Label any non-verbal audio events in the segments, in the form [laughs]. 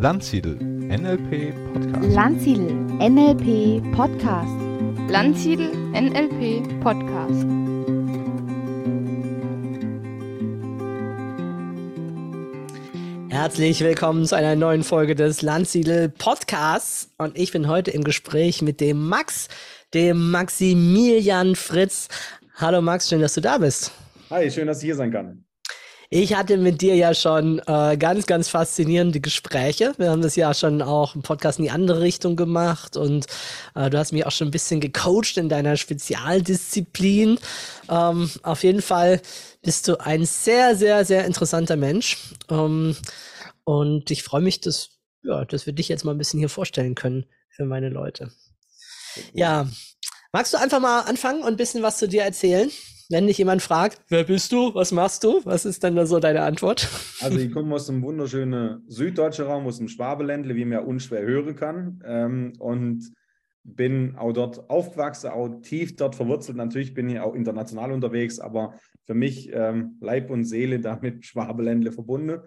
Landsiedel NLP Podcast. Landsiedel NLP Podcast. Landsiedel NLP Podcast. Herzlich willkommen zu einer neuen Folge des Landsiedel Podcasts. Und ich bin heute im Gespräch mit dem Max, dem Maximilian Fritz. Hallo Max, schön, dass du da bist. Hi, schön, dass ich hier sein kann. Ich hatte mit dir ja schon äh, ganz, ganz faszinierende Gespräche. Wir haben das ja schon auch im Podcast in die andere Richtung gemacht und äh, du hast mich auch schon ein bisschen gecoacht in deiner Spezialdisziplin. Ähm, auf jeden Fall bist du ein sehr, sehr, sehr interessanter Mensch. Ähm, und ich freue mich, dass, ja, dass wir dich jetzt mal ein bisschen hier vorstellen können für meine Leute. Ja, magst du einfach mal anfangen und ein bisschen was zu dir erzählen? Wenn dich jemand fragt, wer bist du, was machst du, was ist dann da so deine Antwort? Also ich [laughs] komme aus dem wunderschönen süddeutschen Raum, aus dem Schwabeländle, wie man ja unschwer hören kann. Ähm, und bin auch dort aufgewachsen, auch tief dort verwurzelt. Natürlich bin ich auch international unterwegs, aber für mich ähm, Leib und Seele damit Schwabeländle verbunden.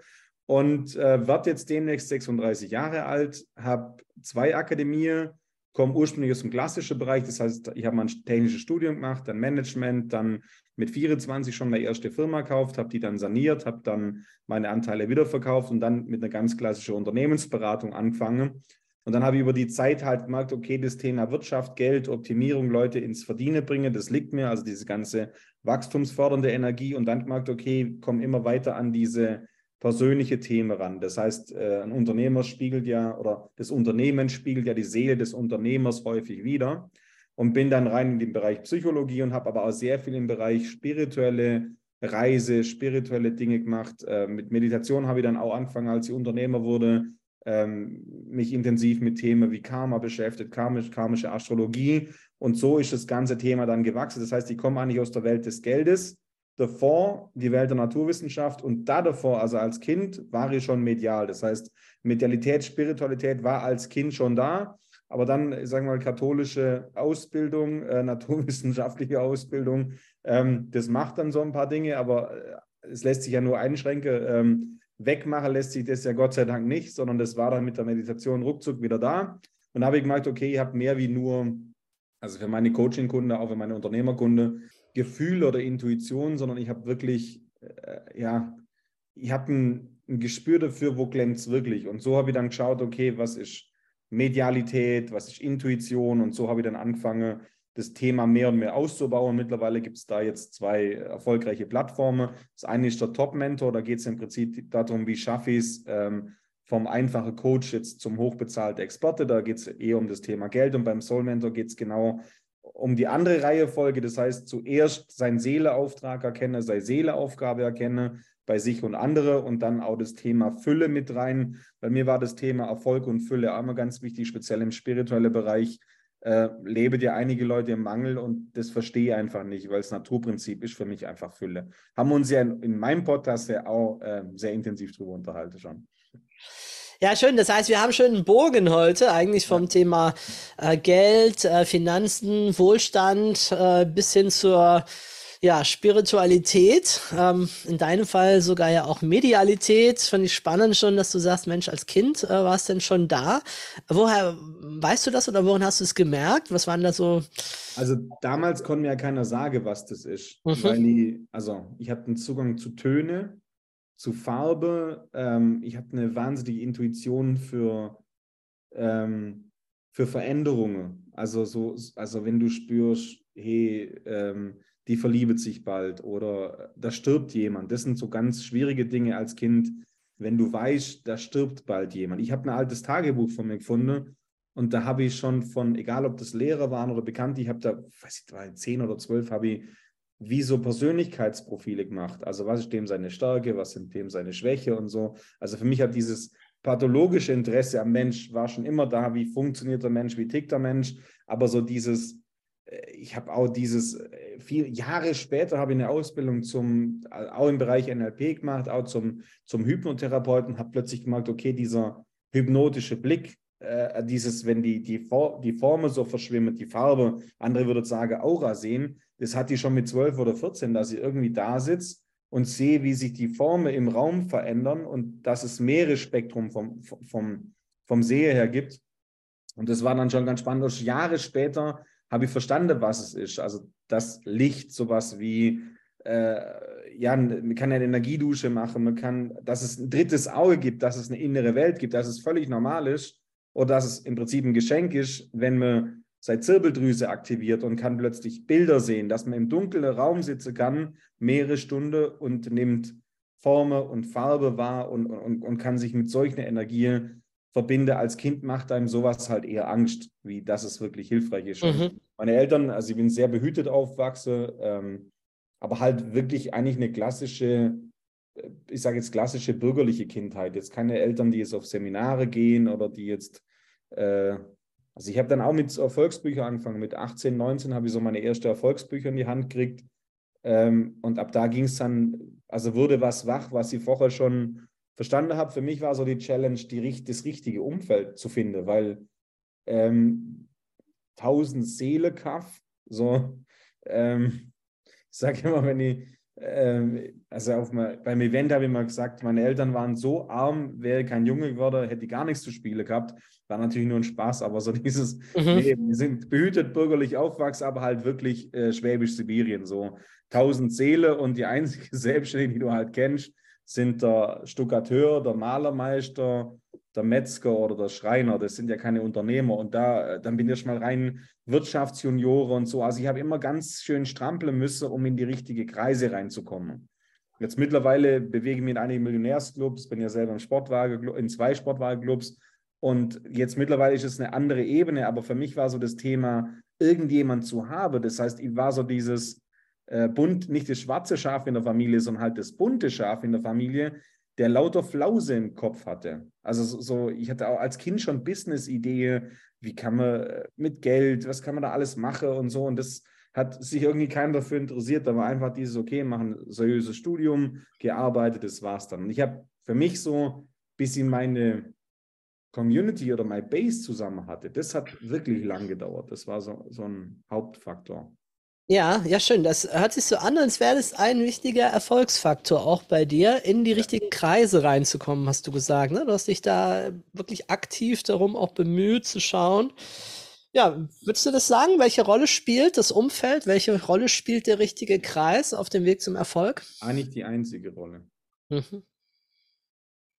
Und äh, werde jetzt demnächst 36 Jahre alt, habe zwei Akademien, komme ursprünglich aus dem klassischen Bereich, das heißt, ich habe mal ein technisches Studium gemacht, dann Management, dann mit 24 schon meine erste Firma gekauft, habe die dann saniert, habe dann meine Anteile wiederverkauft und dann mit einer ganz klassischen Unternehmensberatung angefangen. Und dann habe ich über die Zeit halt gemerkt, okay, das Thema Wirtschaft, Geld, Optimierung, Leute ins Verdienen bringen, das liegt mir, also diese ganze wachstumsfördernde Energie und dann gemerkt, okay, komme immer weiter an diese persönliche Themen ran. Das heißt, äh, ein Unternehmer spiegelt ja oder das Unternehmen spiegelt ja die Seele des Unternehmers häufig wieder und bin dann rein in den Bereich Psychologie und habe aber auch sehr viel im Bereich spirituelle Reise, spirituelle Dinge gemacht. Äh, mit Meditation habe ich dann auch angefangen, als ich Unternehmer wurde, ähm, mich intensiv mit Themen wie Karma beschäftigt, karmisch, karmische Astrologie. Und so ist das ganze Thema dann gewachsen. Das heißt, ich komme eigentlich aus der Welt des Geldes davor die Welt der Naturwissenschaft und da davor, also als Kind, war ich schon medial. Das heißt, Medialität, Spiritualität war als Kind schon da, aber dann, sagen wir mal, katholische Ausbildung, äh, [laughs] naturwissenschaftliche Ausbildung, ähm, das macht dann so ein paar Dinge, aber äh, es lässt sich ja nur einschränken. Ähm, wegmachen lässt sich das ja Gott sei Dank nicht, sondern das war dann mit der Meditation ruckzuck wieder da. Und da habe ich gemerkt, okay, ich habe mehr wie nur, also für meine Coaching-Kunden, auch für meine Unternehmerkunde, Gefühl oder Intuition, sondern ich habe wirklich, äh, ja, ich habe ein, ein, Gespür dafür, wo klemmt es wirklich. Und so habe ich dann geschaut, okay, was ist Medialität, was ist Intuition und so habe ich dann angefangen, das Thema mehr und mehr auszubauen. Mittlerweile gibt es da jetzt zwei erfolgreiche Plattformen. Das eine ist der Top-Mentor, da geht es im Prinzip darum, wie schaffe ich es, ähm, vom einfachen Coach jetzt zum hochbezahlten Experte. Da geht es eher um das Thema Geld und beim Soul Mentor geht es genau um die andere Reihefolge, das heißt zuerst sein Seeleauftrag erkenne, sei Seeleaufgabe erkenne bei sich und andere und dann auch das Thema Fülle mit rein. Bei mir war das Thema Erfolg und Fülle auch immer ganz wichtig, speziell im spirituellen Bereich. Äh, lebe dir einige Leute im Mangel und das verstehe ich einfach nicht, weil das Naturprinzip ist für mich einfach Fülle. Haben wir uns ja in, in meinem Podcast ja auch äh, sehr intensiv drüber unterhalten schon. Ja, schön. Das heißt, wir haben schon einen Bogen heute, eigentlich vom ja. Thema äh, Geld, äh, Finanzen, Wohlstand äh, bis hin zur ja, Spiritualität. Ähm, in deinem Fall sogar ja auch Medialität. Fand ich spannend schon, dass du sagst, Mensch, als Kind äh, warst denn schon da. Woher weißt du das oder woran hast du es gemerkt? Was waren da so? Also damals konnte mir ja keiner sagen, was das ist. Mhm. Weil ich, also ich hatte einen Zugang zu Töne zu Farbe. Ähm, ich habe eine wahnsinnige Intuition für, ähm, für Veränderungen. Also, so, also wenn du spürst, hey, ähm, die verliebet sich bald oder da stirbt jemand. Das sind so ganz schwierige Dinge als Kind, wenn du weißt, da stirbt bald jemand. Ich habe ein altes Tagebuch von mir gefunden und da habe ich schon von, egal ob das Lehrer waren oder Bekannte, ich habe da, weiß ich, zehn oder zwölf, habe ich wie so Persönlichkeitsprofile gemacht. Also was ist dem seine Stärke, was sind dem seine Schwäche und so. Also für mich hat dieses pathologische Interesse am Mensch war schon immer da, wie funktioniert der Mensch, wie tickt der Mensch, aber so dieses, äh, ich habe auch dieses, äh, viele Jahre später habe ich eine Ausbildung zum, äh, auch im Bereich NLP gemacht, auch zum, zum Hypnotherapeuten, habe plötzlich gemerkt, okay, dieser hypnotische Blick, äh, dieses, wenn die, die, For die Formen so verschwimmen, die Farbe, andere würden sagen Aura sehen, das hat die schon mit 12 oder 14, dass sie irgendwie da sitzt und sehe, wie sich die Formen im Raum verändern und dass es mehrere Spektrum vom, vom, vom Sehe her gibt. Und das war dann schon ganz spannend. Und Jahre später habe ich verstanden, was es ist. Also das Licht, sowas wie, äh, ja, man kann eine Energiedusche machen, man kann, dass es ein drittes Auge gibt, dass es eine innere Welt gibt, dass es völlig normal ist oder dass es im Prinzip ein Geschenk ist, wenn man seine Zirbeldrüse aktiviert und kann plötzlich Bilder sehen, dass man im dunklen Raum sitzen kann, mehrere Stunden und nimmt Formen und Farbe wahr und, und, und kann sich mit solchen Energien verbinde, als Kind macht einem sowas halt eher Angst, wie dass es wirklich hilfreich ist. Mhm. Meine Eltern, also ich bin sehr behütet aufwachsen, ähm, aber halt wirklich eigentlich eine klassische, ich sage jetzt klassische bürgerliche Kindheit. Jetzt keine Eltern, die jetzt auf Seminare gehen oder die jetzt, äh, also ich habe dann auch mit Erfolgsbüchern angefangen. Mit 18, 19 habe ich so meine erste Erfolgsbücher in die Hand gekriegt. Ähm, und ab da ging es dann, also wurde was wach, was ich vorher schon verstanden habe, für mich war so die Challenge, die, das richtige Umfeld zu finden, weil ähm, 1000 Seele Kaff, so, [laughs] ähm, ich sage immer, wenn ich, also auf mein, beim Event habe ich mal gesagt, meine Eltern waren so arm, wäre kein Junge geworden, hätte ich gar nichts zu spielen gehabt. War natürlich nur ein Spaß, aber so [laughs] dieses, mhm. nee, wir sind behütet bürgerlich aufwachsen, aber halt wirklich äh, Schwäbisch-Sibirien, so 1000 Seele und die einzige [laughs] Selbstständige, die du halt kennst, sind der Stuckateur, der Malermeister, der Metzger oder der Schreiner. Das sind ja keine Unternehmer. Und da, dann bin ich mal rein Wirtschaftsjuniore und so. Also ich habe immer ganz schön strampeln müssen, um in die richtige Kreise reinzukommen. Jetzt mittlerweile bewege ich mich in einigen Millionärsclubs, bin ja selber im Sportwagen, in zwei Sportwagenclubs. Und jetzt mittlerweile ist es eine andere Ebene, aber für mich war so das Thema, irgendjemand zu haben. Das heißt, ich war so dieses, äh, bunt, nicht das schwarze Schaf in der Familie, sondern halt das bunte Schaf in der Familie, der lauter Flause im Kopf hatte. Also so, ich hatte auch als Kind schon Business-Idee, wie kann man äh, mit Geld, was kann man da alles machen und so. Und das hat sich irgendwie keiner dafür interessiert. Da war einfach dieses, okay, machen seriöses Studium, gearbeitet, das war's dann. Und ich habe für mich so, bis ich meine Community oder my Base zusammen hatte, das hat wirklich lang gedauert. Das war so, so ein Hauptfaktor. Ja, ja, schön. Das hört sich so an, als wäre das ein wichtiger Erfolgsfaktor auch bei dir, in die richtigen Kreise reinzukommen, hast du gesagt. Ne? Du hast dich da wirklich aktiv darum auch bemüht zu schauen. Ja, würdest du das sagen? Welche Rolle spielt das Umfeld? Welche Rolle spielt der richtige Kreis auf dem Weg zum Erfolg? Eigentlich die einzige Rolle. Mhm.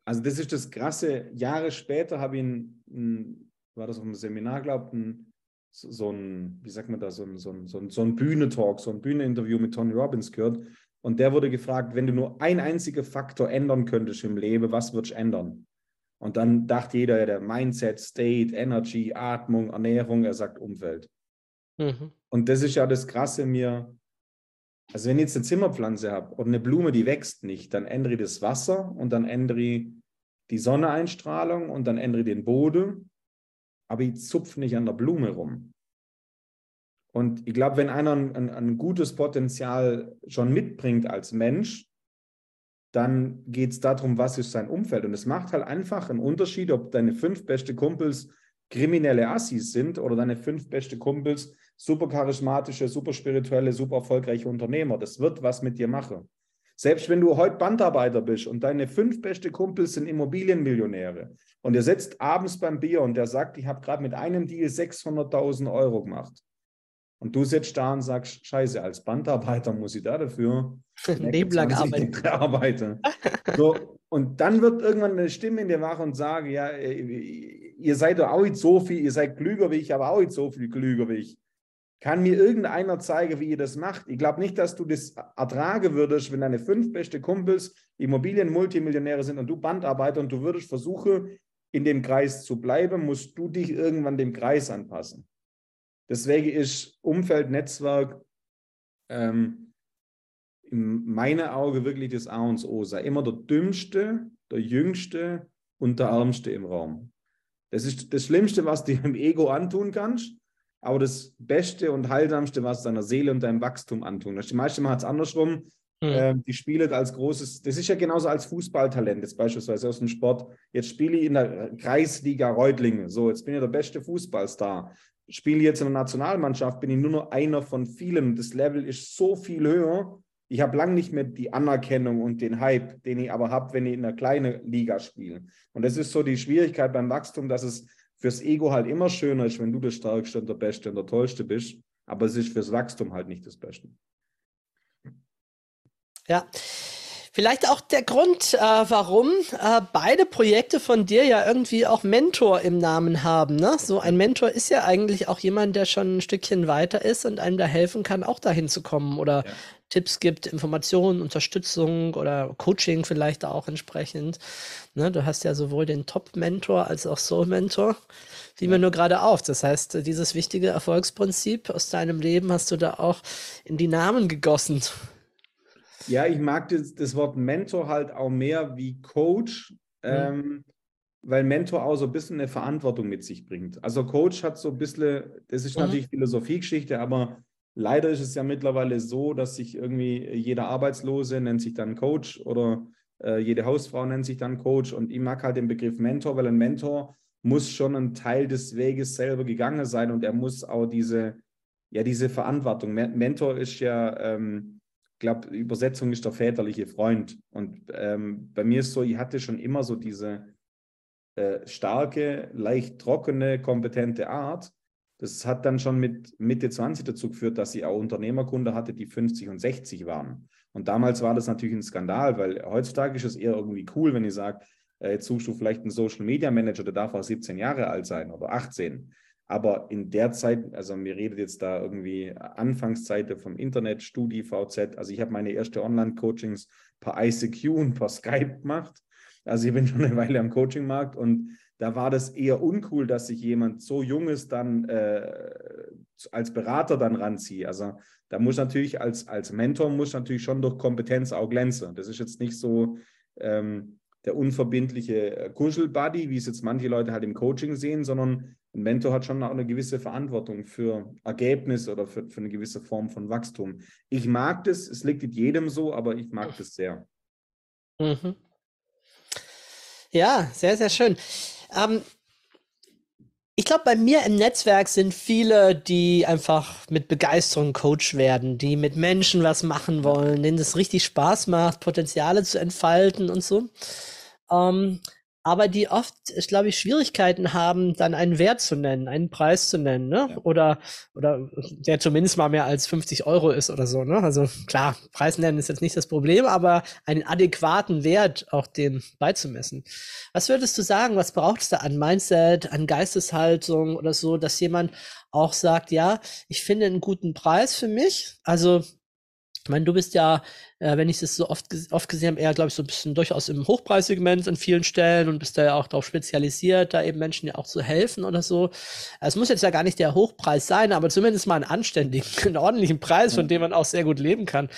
Also das ist das Krasse. Jahre später habe ich, ein, war das auf einem Seminar, glaube ich, so ein, wie sagt man da, so ein, so ein, so ein, so ein Bühnentalk, so ein Bühneninterview mit Tony Robbins gehört. Und der wurde gefragt, wenn du nur ein einziger Faktor ändern könntest im Leben, was würdest du ändern? Und dann dachte jeder, der Mindset, State, Energy, Atmung, Ernährung, er sagt Umfeld. Mhm. Und das ist ja das Krasse mir. Also wenn ich jetzt eine Zimmerpflanze habe und eine Blume, die wächst nicht, dann ändere ich das Wasser und dann ändere ich die Sonneeinstrahlung und dann ändere ich den Boden aber ich zupfe nicht an der Blume rum. Und ich glaube, wenn einer ein, ein, ein, gutes Potenzial schon mitbringt als Mensch, dann geht es darum, was ist sein Umfeld. Und es macht halt einfach einen Unterschied, ob deine fünf beste Kumpels kriminelle Assis sind oder deine fünf beste Kumpels super charismatische, super spirituelle, super erfolgreiche Unternehmer. Das wird was mit dir machen. Selbst wenn du heute Bandarbeiter bist und deine fünf beste Kumpels sind Immobilienmillionäre und ihr sitzt abends beim Bier und der sagt, ich habe gerade mit einem Deal 600.000 Euro gemacht. Und du sitzt da und sagst, scheiße, als Bandarbeiter muss ich da dafür [laughs] nebenlang arbeiten. arbeiten. So, und dann wird irgendwann eine Stimme in dir wach und sage, ja, ihr seid doch auch nicht so viel, ihr seid klüger wie ich, aber auch nicht so viel klüger wie ich. Kann mir irgendeiner zeigen, wie ihr das macht? Ich glaube nicht, dass du das ertragen würdest, wenn deine fünf beste Kumpels Immobilien-Multimillionäre sind und du Bandarbeiter und du würdest versuchen, in dem Kreis zu bleiben, musst du dich irgendwann dem Kreis anpassen. Deswegen ist Umfeld, Netzwerk ähm, in meinen Augen wirklich das A und O. Sei immer der Dümmste, der Jüngste und der Ärmste im Raum. Das ist das Schlimmste, was du [laughs] im Ego antun kannst aber das Beste und Heilsamste, was deiner Seele und deinem Wachstum antun. Die meisten machen es andersrum. Ähm, die spielen als großes, das ist ja genauso als Fußballtalent, jetzt beispielsweise aus dem Sport. Jetzt spiele ich in der Kreisliga Reutlingen. So, jetzt bin ich der beste Fußballstar. Spiele jetzt in der Nationalmannschaft, bin ich nur noch einer von vielen. Das Level ist so viel höher. Ich habe lange nicht mehr die Anerkennung und den Hype, den ich aber habe, wenn ich in einer kleinen Liga spiele. Und das ist so die Schwierigkeit beim Wachstum, dass es fürs Ego halt immer schöner ist, wenn du der Stärkste und der Beste und der Tollste bist. Aber es ist fürs Wachstum halt nicht das Beste. Ja. Vielleicht auch der Grund, äh, warum äh, beide Projekte von dir ja irgendwie auch Mentor im Namen haben. Ne? So ein Mentor ist ja eigentlich auch jemand, der schon ein Stückchen weiter ist und einem da helfen kann, auch dahin zu kommen oder ja. Tipps gibt, Informationen, Unterstützung oder Coaching vielleicht auch entsprechend. Ne? Du hast ja sowohl den Top-Mentor als auch Soul-Mentor. Sieh mir nur gerade auf. Das heißt, dieses wichtige Erfolgsprinzip aus deinem Leben hast du da auch in die Namen gegossen. Ja, ich mag das, das Wort Mentor halt auch mehr wie Coach, mhm. ähm, weil Mentor auch so ein bisschen eine Verantwortung mit sich bringt. Also Coach hat so ein bisschen, das ist mhm. natürlich Philosophiegeschichte, aber leider ist es ja mittlerweile so, dass sich irgendwie jeder Arbeitslose nennt sich dann Coach oder äh, jede Hausfrau nennt sich dann Coach und ich mag halt den Begriff Mentor, weil ein Mentor muss schon ein Teil des Weges selber gegangen sein und er muss auch diese, ja, diese Verantwortung. Mentor ist ja, ähm, glaube, Übersetzung ist der väterliche Freund. Und ähm, bei mir ist so, ich hatte schon immer so diese äh, starke, leicht trockene, kompetente Art. Das hat dann schon mit Mitte 20 dazu geführt, dass ich auch Unternehmerkunde hatte, die 50 und 60 waren. Und damals war das natürlich ein Skandal, weil heutzutage ist es eher irgendwie cool, wenn ich sage, äh, jetzt suchst du vielleicht einen Social Media Manager, der darf auch 17 Jahre alt sein oder 18. Aber in der Zeit, also mir redet jetzt da irgendwie Anfangszeiten vom Internet, Studi, VZ. Also ich habe meine erste Online-Coachings per ICQ und per Skype gemacht. Also ich bin schon eine Weile am Coaching-Markt und da war das eher uncool, dass sich jemand so junges dann äh, als Berater dann ranzieht. Also da muss natürlich als, als Mentor muss natürlich schon durch Kompetenz auch glänzen. Das ist jetzt nicht so, ähm, der unverbindliche äh, Kuschelbuddy, wie es jetzt manche Leute halt im Coaching sehen, sondern ein Mentor hat schon auch eine gewisse Verantwortung für Ergebnis oder für, für eine gewisse Form von Wachstum. Ich mag das, es liegt nicht jedem so, aber ich mag das sehr. Mhm. Ja, sehr, sehr schön. Ähm, ich glaube, bei mir im Netzwerk sind viele, die einfach mit Begeisterung Coach werden, die mit Menschen was machen wollen, denen es richtig Spaß macht, Potenziale zu entfalten und so. Ähm, aber die oft, ich glaube ich, Schwierigkeiten haben, dann einen Wert zu nennen, einen Preis zu nennen, ne? Ja. Oder, oder der zumindest mal mehr als 50 Euro ist oder so, ne? Also klar, Preis nennen ist jetzt nicht das Problem, aber einen adäquaten Wert auch dem beizumessen. Was würdest du sagen, was braucht es da an Mindset, an Geisteshaltung oder so, dass jemand auch sagt, ja, ich finde einen guten Preis für mich. Also ich meine, du bist ja, äh, wenn ich es so oft, oft gesehen habe, eher, glaube ich, so ein bisschen durchaus im Hochpreissegment an vielen Stellen und bist da ja auch darauf spezialisiert, da eben Menschen ja auch zu helfen oder so. Es muss jetzt ja gar nicht der Hochpreis sein, aber zumindest mal einen anständigen, [laughs] einen ordentlichen Preis, von dem man auch sehr gut leben kann.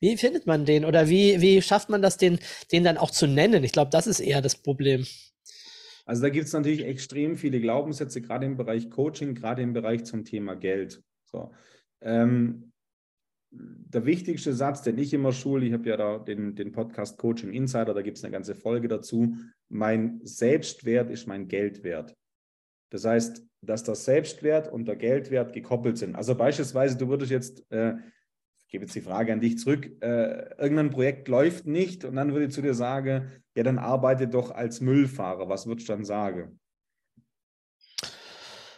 Wie findet man den oder wie, wie schafft man das, den, den dann auch zu nennen? Ich glaube, das ist eher das Problem. Also da gibt es natürlich extrem viele Glaubenssätze, gerade im Bereich Coaching, gerade im Bereich zum Thema Geld. So. Ähm, der wichtigste Satz, den ich immer schule, ich habe ja da den, den Podcast Coaching Insider, da gibt es eine ganze Folge dazu. Mein Selbstwert ist mein Geldwert. Das heißt, dass der Selbstwert und der Geldwert gekoppelt sind. Also beispielsweise, du würdest jetzt, äh, ich gebe jetzt die Frage an dich zurück, äh, irgendein Projekt läuft nicht und dann würde ich zu dir sagen, ja, dann arbeite doch als Müllfahrer. Was würdest du dann sagen?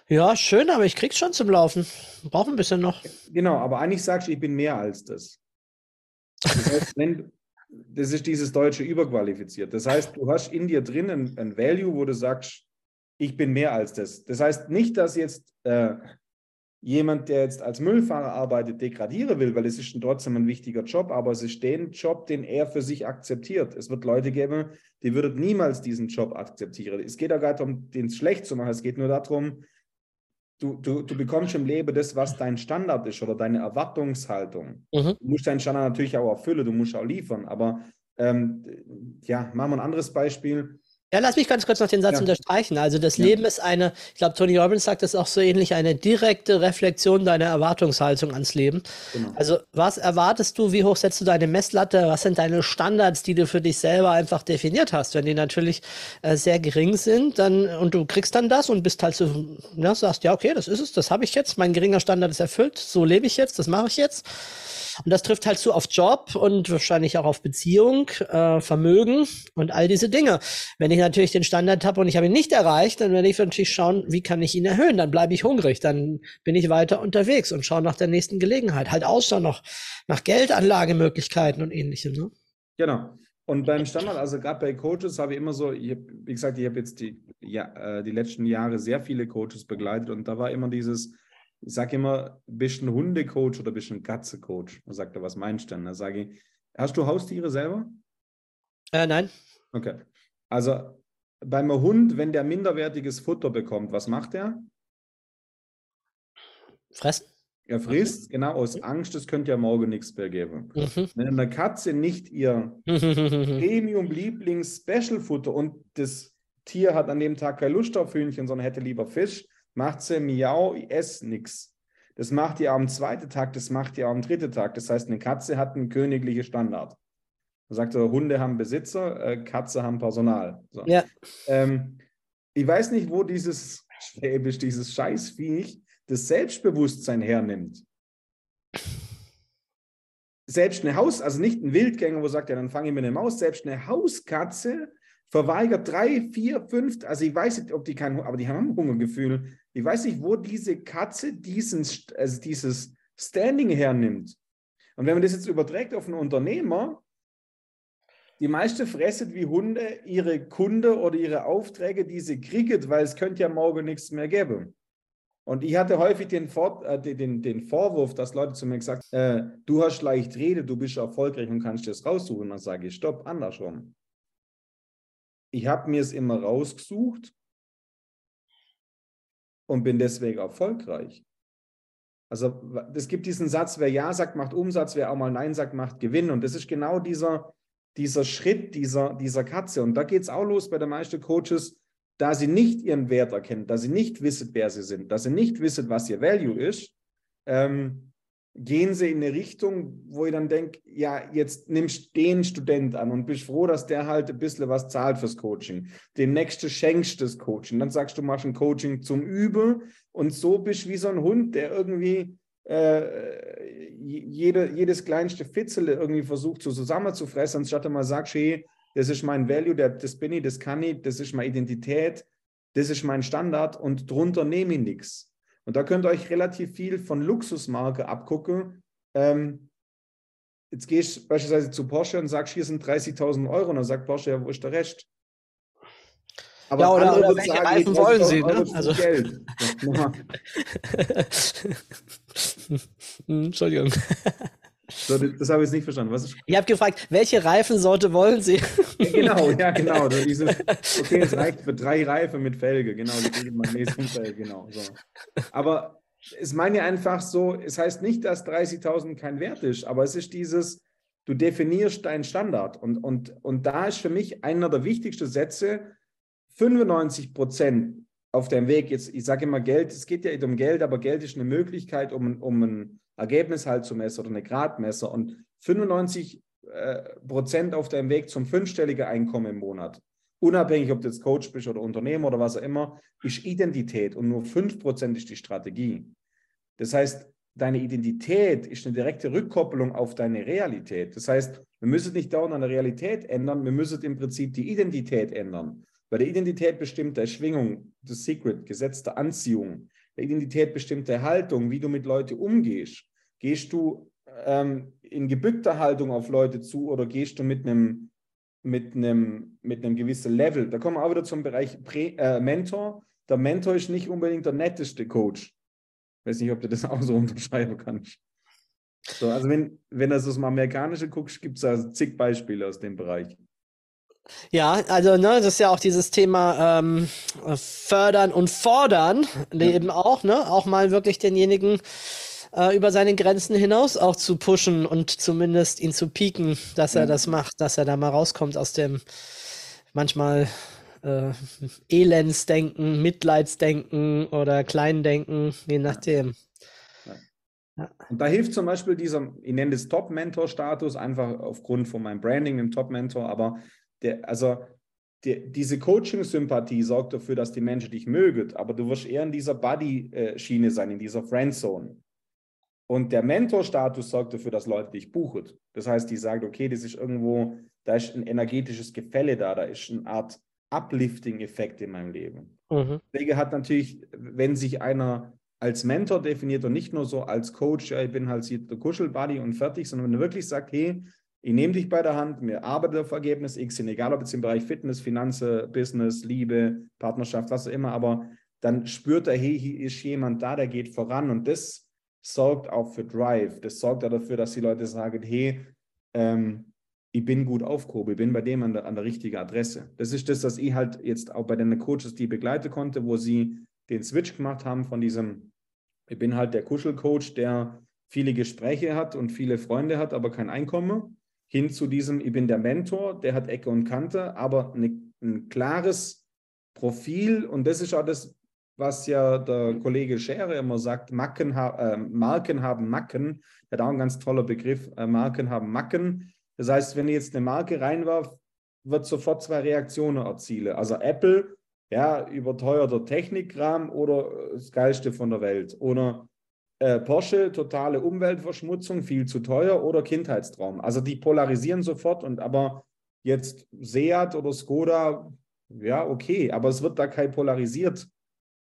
Ja, schön, aber ich krieg's schon zum Laufen. Brauche ein bisschen noch. Genau, aber eigentlich sagst du, ich bin mehr als das. Das, heißt, wenn, das ist dieses deutsche überqualifiziert. Das heißt, du hast in dir drin ein, ein, Value, wo du sagst, ich bin mehr als das. Das heißt nicht, dass jetzt äh, jemand, der jetzt als Müllfahrer arbeitet, degradieren will, weil es ist trotzdem ein wichtiger Job, aber es ist den Job, den er für sich akzeptiert. Es wird Leute geben, die würden niemals diesen Job akzeptieren. Es geht auch gar nicht darum, den schlecht zu machen. Es geht nur darum, du, du, du bekommst im Leben das, was dein Standard ist oder deine Erwartungshaltung. Mhm. Du musst deinen Standard natürlich auch erfüllen, du musst auch liefern. Aber ähm, ja, machen wir ein anderes Beispiel. Ja, lass mich ganz kurz noch den Satz Ja. unterstreichen. Also das Ja. Leben ist eine, ich glaube, Tony Robbins sagt das auch so ähnlich, eine direkte Reflexion deiner Erwartungshaltung ans Leben. Genau. Also was erwartest du, wie hoch setzt du deine Messlatte, was sind deine Standards, die du für dich selber einfach definiert hast? Wenn die natürlich äh, sehr gering sind, dann und du kriegst dann das und bist halt so, ne, sagst, ja, okay, das ist es, das habe ich jetzt, mein geringer Standard ist erfüllt, so lebe ich jetzt, das mache ich jetzt. Und das trifft halt zu auf Job und wahrscheinlich auch auf Beziehung, äh, Vermögen und all diese Dinge. Wenn ich natürlich den Standard habe und ich habe ihn nicht erreicht, dann werde ich natürlich schauen, wie kann ich ihn erhöhen. Dann bleibe ich hungrig, dann bin ich weiter unterwegs und schaue nach der nächsten Gelegenheit. Halt Ausschau noch nach Geldanlagemöglichkeiten und ähnlichem. Ne? Genau. Und beim Standard, also gerade bei Coaches, habe ich immer so, ich hab, wie gesagt, ich habe jetzt die, ja, äh, die letzten Jahre sehr viele Coaches begleitet und da war immer dieses, ich sage immer, bist du ein Hundecoach oder bist du ein Katzecoach? Da sagt er, was meinst du denn? Da sage ich, hast du Haustiere selber? Äh, nein. Okay. Also beim Hund, wenn der minderwertiges Futter bekommt, was macht er? Fressen? Er frisst, genau aus Angst, es könnte ja morgen nichts mehr geben. Mhm. Wenn eine Katze nicht ihr [laughs] Premium-Lieblings-Special-Futter und das Tier hat an dem Tag keine Lust auf Hühnchen, sondern hätte lieber Fisch, macht sie Miau, esse nichts. Das macht ihr am zweiten Tag, das macht ihr am dritten Tag. Das heißt, eine Katze hat einen königlichen Standard. Man sagt so, Hunde haben Besitzer, äh, Katze haben Personal. So. Ja. Ähm, ich weiß nicht, wo dieses Schwäbisch, dieses Scheißviech das Selbstbewusstsein hernimmt. Selbst eine Haus, also nicht ein Wildgänger, wo sagt, ja, dann fange ich mit einer Maus, selbst eine Hauskatze verweigert drei, vier, fünf, also ich weiß nicht, ob die kein, aber die haben Hungergefühl. Ich weiß nicht, wo diese Katze diesen, also dieses Standing hernimmt. Und wenn man das jetzt überträgt auf einen Unternehmer, die meiste fresset wie Hunde ihre Kunde oder ihre Aufträge, die sie kriegen, weil es könnte ja morgen nichts mehr geben. Und ich hatte häufig den, Vor äh, den, den Vorwurf, dass Leute zu mir gesagt äh, du hast leicht Rede, du bist erfolgreich und kannst das raussuchen. Und dann sage ich, stopp, andersrum. Ich habe mir es immer rausgesucht und bin deswegen erfolgreich. Also es gibt diesen Satz, wer Ja sagt, macht Umsatz, wer auch mal Nein sagt, macht Gewinn. Und das ist genau dieser, dieser Schritt dieser, dieser Katze. Und da geht es auch los bei den meisten Coaches, da sie nicht ihren Wert erkennen, da sie nicht wissen, wer sie sind, dass sie nicht wissen, was ihr Value ist, ähm, gehen sie in eine Richtung, wo ich dann denke, ja, jetzt nimmst den Student an und bist froh, dass der halt ein bisschen was zahlt fürs Coaching. Den nächsten schenkst das Coaching. Dann sagst du, machst ein Coaching zum Üben und so bist du wie so ein Hund, der irgendwie äh, jede, jedes kleinste Fitzel irgendwie versucht so zusammenzufressen, anstatt mal sagst, hey, das ist mein Value, der, das bin ich, das kann ich, das ist meine Identität, das ist mein Standard und drunter nehme ich nichts. Und da könnt ihr euch relativ viel von Luxusmarke abgucken. Ähm, jetzt gehst du beispielsweise zu Porsche und sagst, hier sind 30.000 Euro und dann sagt Porsche, ja, wo ist der Rest? Aber ja, oder, oder welche sagen, Reifen wollen Sie? Ne? Also, Geld. Ja. [laughs] Entschuldigung. So, das, habe ich jetzt nicht verstanden. Was ist? Ich habe gefragt, welche Reifensorte wollen Sie? Ja, genau, ja, genau. So [laughs] dieses, okay, es reicht für drei Reifen mit Felge, genau, Magnesiumfelge, genau. So. Aber es meine einfach so, es heißt nicht, dass 30.000 kein Wert ist, aber es ist dieses, du definierst deinen Standard. Und, und, und da ist für mich einer der wichtigsten Sätze, 95 Prozent auf dem Weg, jetzt, ich sage immer Geld, es geht ja nicht um Geld, aber Geld ist eine Möglichkeit, um, um ein Ergebnis halt zu messen oder eine Gradmesser. Und 95 äh, Prozent auf deinem Weg zum fünfstelligen Einkommen im Monat, unabhängig, ob du jetzt Coach bist oder Unternehmer oder was auch immer, ist Identität und nur 5 Prozent ist die Strategie. Das heißt, deine Identität ist eine direkte Rückkopplung auf deine Realität. Das heißt, wir müssen nicht dauernd an der Realität ändern, wir müssen im Prinzip die Identität ändern. Weil die Identität bestimmt der Schwingung, das Secret, Gesetz der Anziehung. Der Identität bestimmt der Haltung, wie du mit Leuten umgehst. Gehst du ähm, in gebückter Haltung auf Leute zu oder gehst du mit einem mit einem, mit einem gewissen Level? Da kommen wir auch wieder zum Bereich Prä, äh, Mentor. Der Mentor ist nicht unbedingt der netteste Coach. Ich weiß nicht, ob du das [laughs] auch so unterschreiben kannst. So, also wenn, wenn du das Amerikanische guckst, gibt es also zig Beispiele aus dem Bereich. Ja, also ne, das ist ja auch dieses Thema ähm, fördern und fordern, ja. eben auch, ne, auch mal wirklich denjenigen äh, über seine Grenzen hinaus auch zu pushen und zumindest ihn zu pieken, dass ja. er das macht, dass er da mal rauskommt aus dem manchmal äh, Elendsdenken, Mitleidsdenken oder Kleindenken, je nachdem. Ja. Und da hilft zum Beispiel dieser, ich nenne es Top-Mentor-Status, einfach aufgrund von meinem Branding im Top-Mentor, aber der, also die, diese Coaching-Sympathie sorgt dafür, dass die Menschen dich mögen, aber du wirst eher in dieser Buddy-Schiene sein, in dieser Friendzone. Und der Mentor-Status sorgt dafür, dass Leute dich buchen. Das heißt, die sagen, okay, das ist irgendwo, da ist ein energetisches Gefälle da, da ist eine Art Uplifting-Effekt in meinem Leben. Mhm. Deswegen hat natürlich, wenn sich einer als Mentor definiert und nicht nur so als Coach, ja, ich bin halt der Kuschelbuddy und fertig, sondern wenn er wirklich sagt, hey, ich nehme dich bei der Hand, wir arbeiten auf Ergebnis X hin, egal ob jetzt im Bereich Fitness, Finanzen, Business, Liebe, Partnerschaft, was auch immer, aber dann spürt er, hey, hier ist jemand da, der geht voran und das sorgt auch für Drive. Das sorgt auch dafür, dass die Leute sagen, hey, ähm, ich bin gut aufgehoben, ich bin bei dem an der, an der richtigen Adresse. Das ist das, was ich halt jetzt auch bei den Coaches, die begleiten konnte, wo sie den Switch gemacht haben von diesem, ich bin halt der Kuschelcoach, der viele Gespräche hat und viele Freunde hat, aber kein Einkommen, hin zu diesem, ich bin der Mentor, der hat Ecke und Kante, aber eine, ein klares Profil und das ist auch das, was ja der Kollege Schere immer sagt, Macken, äh, Marken haben Macken, der hat auch einen ganz toller Begriff, äh, Marken haben Macken. Das heißt, wenn ich jetzt eine Marke reinwerfe, wird sofort zwei Reaktionen erzielen. Also Apple, ja, überteuerter Technikkram oder das Geilste von der Welt. Oder äh, Porsche, totale Umweltverschmutzung, viel zu teuer oder Kindheitstraum. Also die polarisieren sofort und aber jetzt Seat oder Skoda, ja, okay, aber es wird da kein polarisiert.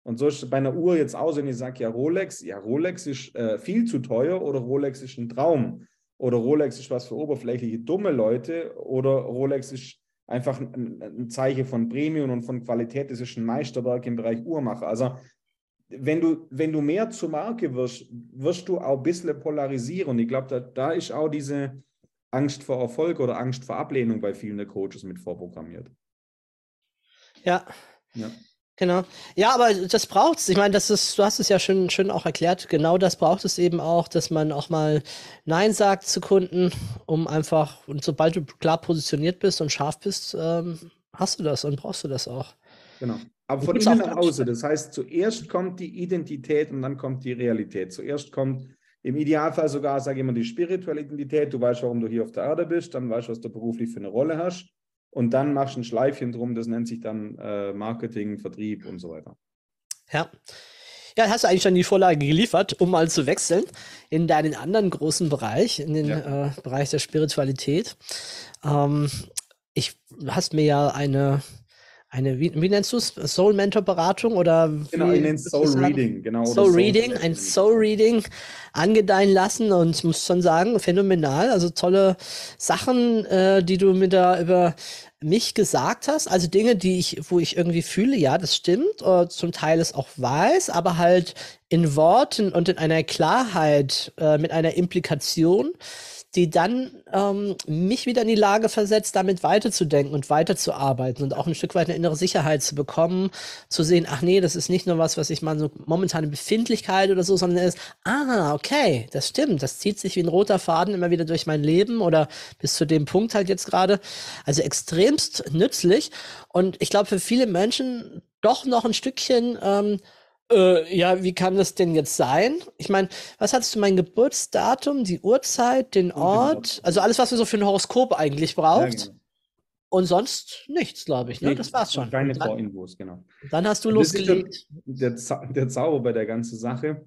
Und so ist bei einer Uhr jetzt aus, wenn ich sage, ja, Rolex, ja, Rolex ist äh, viel zu teuer oder Rolex ist ein Traum oder Rolex ist was für oberflächliche dumme Leute oder Rolex ist einfach ein, ein Zeichen von Premium und von Qualität. Das ist ein Meisterwerk im Bereich Uhrmacher. Also wenn du, wenn du mehr zur Marke wirst, wirst du auch ein bisschen polarisieren. Ich glaube, da, da ist auch diese Angst vor Erfolg oder Angst vor Ablehnung bei vielen Coaches mit vorprogrammiert. Ja. ja. Genau. Ja, aber das braucht es. Ich meine, das ist, du hast es ja schön, schön auch erklärt. Genau das braucht es eben auch, dass man auch mal Nein sagt zu Kunden, um einfach, und sobald du klar positioniert bist und scharf bist, ähm, hast du das und brauchst du das auch. Genau. Aber von innen nach außen. Das heißt, zuerst kommt die Identität und dann kommt die Realität. Zuerst kommt im Idealfall sogar, sage ich immer, die spirituelle Identität. Du weißt, warum du hier auf der Erde bist, dann weißt du, was du beruflich für eine Rolle hast. Und dann machst du ein Schleifchen drum, das nennt sich dann äh, Marketing, Vertrieb und so weiter. Ja. Ja, hast du eigentlich schon die Vorlage geliefert, um mal zu wechseln in deinen anderen großen Bereich, in den ja. äh, Bereich der Spiritualität. Ähm, ich hast mir ja eine eine, wie, wie nennst du es? Soul Mentor Beratung oder? Genau, ich nenne es Soul Reading, genau. Soul, Soul Reading, ein Soul Reading angedeihen lassen und muss schon sagen, phänomenal. Also tolle Sachen, äh, die du mir da über mich gesagt hast, also Dinge, die ich, wo ich irgendwie fühle, ja, das stimmt, oder zum Teil es auch weiß, aber halt in Worten und in einer Klarheit, äh, mit einer Implikation, die dann ähm, mich wieder in die Lage versetzt, damit weiterzudenken und weiterzuarbeiten und auch ein Stück weit eine innere Sicherheit zu bekommen, zu sehen, ach nee, das ist nicht nur was, was ich mal so momentane Befindlichkeit oder so, sondern ist, ah, okay, das stimmt, das zieht sich wie ein roter Faden immer wieder durch mein Leben oder bis zu dem Punkt halt jetzt gerade. Also extremst nützlich und ich glaube für viele Menschen doch noch ein Stückchen ähm, äh, ja, wie kann das denn jetzt sein? Ich meine, was hattest du mein Geburtsdatum, die Uhrzeit, den Ort? Also alles, was wir so für ein Horoskop eigentlich braucht. Ja, genau. Und sonst nichts, glaube ich. Ne? Nee, das war's schon. Keine Vorinfos, genau. Dann hast du losgelegt. Der, der Zauber bei der ganzen Sache.